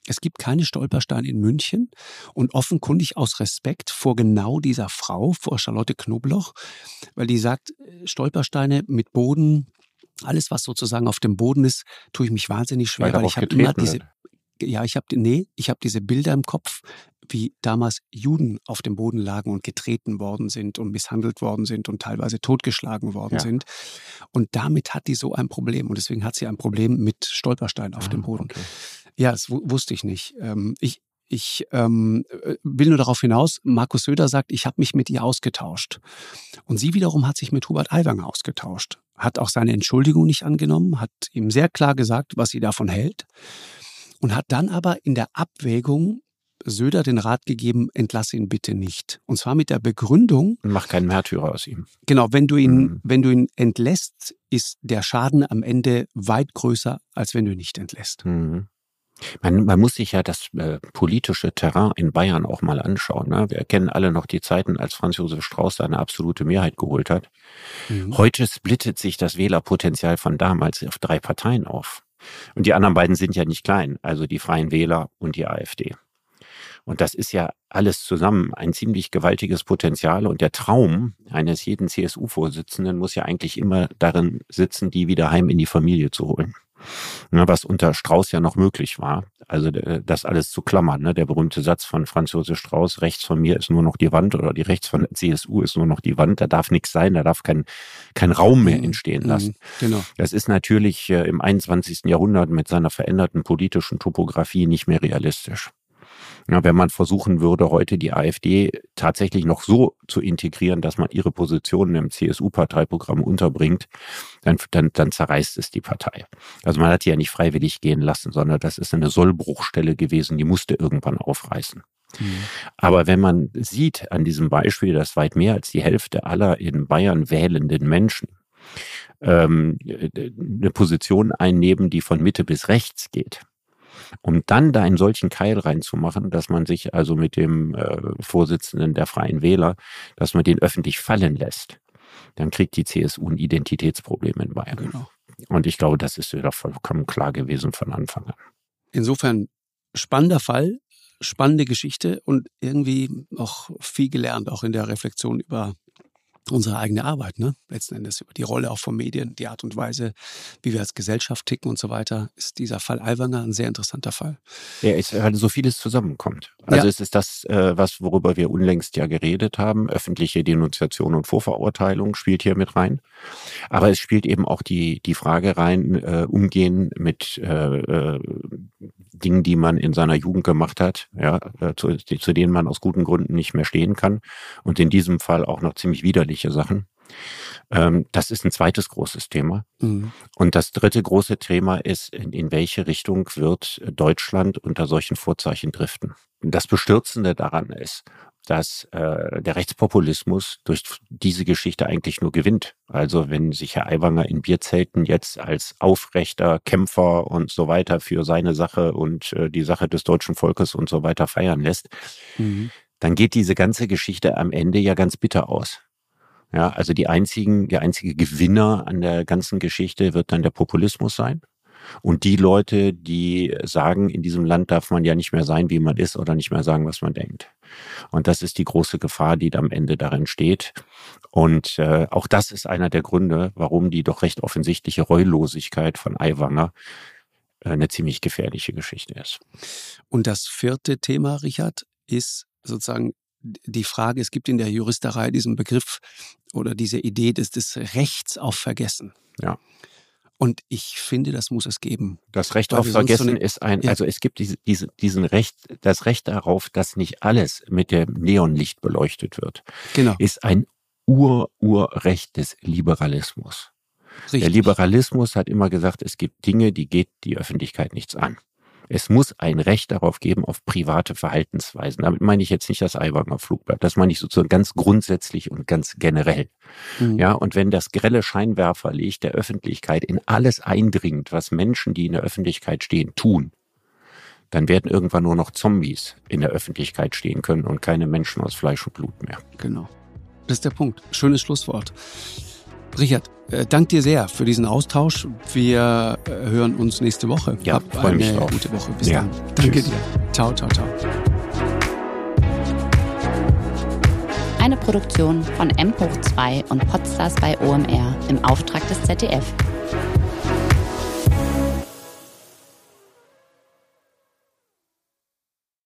Es gibt keine Stolpersteine in München und offenkundig aus Respekt vor genau dieser Frau, vor Charlotte Knobloch, weil die sagt, Stolpersteine mit Boden, alles was sozusagen auf dem Boden ist, tue ich mich wahnsinnig schwer, weil, weil ich habe immer diese, ja, ich habe nee, ich habe diese Bilder im Kopf, wie damals Juden auf dem Boden lagen und getreten worden sind und misshandelt worden sind und teilweise totgeschlagen worden ja. sind. Und damit hat die so ein Problem und deswegen hat sie ein Problem mit Stolpersteinen auf ah, dem Boden. Okay. Ja, das wusste ich nicht. Ähm, ich ich ähm, äh, will nur darauf hinaus, Markus Söder sagt, ich habe mich mit ihr ausgetauscht. Und sie wiederum hat sich mit Hubert Aiwanger ausgetauscht. Hat auch seine Entschuldigung nicht angenommen, hat ihm sehr klar gesagt, was sie davon hält und hat dann aber in der Abwägung Söder den Rat gegeben, entlasse ihn bitte nicht. Und zwar mit der Begründung. Mach keinen Märtyrer aus ihm. Genau, wenn du ihn, mhm. wenn du ihn entlässt, ist der Schaden am Ende weit größer, als wenn du ihn nicht entlässt. Mhm. Man, man muss sich ja das äh, politische Terrain in Bayern auch mal anschauen. Ne? Wir erkennen alle noch die Zeiten, als Franz Josef Strauß eine absolute Mehrheit geholt hat. Mhm. Heute splittet sich das Wählerpotenzial von damals auf drei Parteien auf. Und die anderen beiden sind ja nicht klein, also die Freien Wähler und die AfD. Und das ist ja alles zusammen ein ziemlich gewaltiges Potenzial. Und der Traum eines jeden CSU-Vorsitzenden muss ja eigentlich immer darin sitzen, die wieder heim in die Familie zu holen. Ne, was unter Strauß ja noch möglich war. Also äh, das alles zu klammern. Ne? Der berühmte Satz von Franz Josef Strauß, rechts von mir ist nur noch die Wand oder die rechts von der CSU ist nur noch die Wand. Da darf nichts sein, da darf kein, kein Raum mehr mhm. entstehen mhm. lassen. Genau. Das ist natürlich äh, im 21. Jahrhundert mit seiner veränderten politischen Topografie nicht mehr realistisch. Ja, wenn man versuchen würde, heute die AfD tatsächlich noch so zu integrieren, dass man ihre Positionen im CSU-Parteiprogramm unterbringt, dann, dann, dann zerreißt es die Partei. Also man hat die ja nicht freiwillig gehen lassen, sondern das ist eine Sollbruchstelle gewesen, die musste irgendwann aufreißen. Mhm. Aber wenn man sieht an diesem Beispiel, dass weit mehr als die Hälfte aller in Bayern wählenden Menschen ähm, eine Position einnehmen, die von Mitte bis rechts geht, um dann da einen solchen Keil reinzumachen, dass man sich also mit dem äh, Vorsitzenden der Freien Wähler, dass man den öffentlich fallen lässt, dann kriegt die CSU ein Identitätsproblem in Bayern. Genau. Und ich glaube, das ist wieder vollkommen klar gewesen von Anfang an. Insofern spannender Fall, spannende Geschichte und irgendwie auch viel gelernt, auch in der Reflexion über unsere eigene Arbeit, ne? Letzten Endes über die Rolle auch von Medien, die Art und Weise, wie wir als Gesellschaft ticken und so weiter, ist dieser Fall Alwanger ein sehr interessanter Fall. Ja, ist, weil so vieles zusammenkommt. Also ja. es ist das, äh, was, worüber wir unlängst ja geredet haben. Öffentliche Denunziation und Vorverurteilung spielt hier mit rein. Aber es spielt eben auch die, die Frage rein, äh, umgehen mit äh, äh, Dingen, die man in seiner Jugend gemacht hat, ja, äh, zu, zu denen man aus guten Gründen nicht mehr stehen kann. Und in diesem Fall auch noch ziemlich widerliche Sachen. Ähm, das ist ein zweites großes Thema. Mhm. Und das dritte große Thema ist, in, in welche Richtung wird Deutschland unter solchen Vorzeichen driften? Das Bestürzende daran ist, dass äh, der Rechtspopulismus durch diese Geschichte eigentlich nur gewinnt. Also wenn sich Herr Aiwanger in Bierzelten jetzt als aufrechter Kämpfer und so weiter für seine Sache und äh, die Sache des deutschen Volkes und so weiter feiern lässt, mhm. dann geht diese ganze Geschichte am Ende ja ganz bitter aus. Ja, also die einzigen, der einzige Gewinner an der ganzen Geschichte wird dann der Populismus sein. Und die Leute, die sagen, in diesem Land darf man ja nicht mehr sein, wie man ist oder nicht mehr sagen, was man denkt. Und das ist die große Gefahr, die am Ende darin steht. Und äh, auch das ist einer der Gründe, warum die doch recht offensichtliche Reulosigkeit von Aiwanger äh, eine ziemlich gefährliche Geschichte ist. Und das vierte Thema, Richard, ist sozusagen die Frage, es gibt in der Juristerei diesen Begriff oder diese Idee des, des Rechts auf Vergessen. Ja. Und ich finde, das muss es geben. Das Recht auf Vergessen so ist ein, ja. also es gibt diese, diese, diesen Recht, das Recht darauf, dass nicht alles mit dem Neonlicht beleuchtet wird. Genau. Ist ein Ur-Urrecht des Liberalismus. Richtig. Der Liberalismus hat immer gesagt, es gibt Dinge, die geht die Öffentlichkeit nichts an. Es muss ein Recht darauf geben auf private Verhaltensweisen. Damit meine ich jetzt nicht das Eiwanger Flugblatt. Das meine ich sozusagen ganz grundsätzlich und ganz generell. Mhm. Ja, und wenn das grelle Scheinwerferlicht der Öffentlichkeit in alles eindringt, was Menschen, die in der Öffentlichkeit stehen, tun, dann werden irgendwann nur noch Zombies in der Öffentlichkeit stehen können und keine Menschen aus Fleisch und Blut mehr. Genau. Das ist der Punkt. Schönes Schlusswort. Richard, äh, danke dir sehr für diesen Austausch. Wir äh, hören uns nächste Woche. Ja, freue mich drauf. gute Woche. Bis ja. dann. Danke Tschüss. dir. Ciao, ciao, ciao. Eine Produktion von M hoch 2 und Podstars bei OMR im Auftrag des ZDF.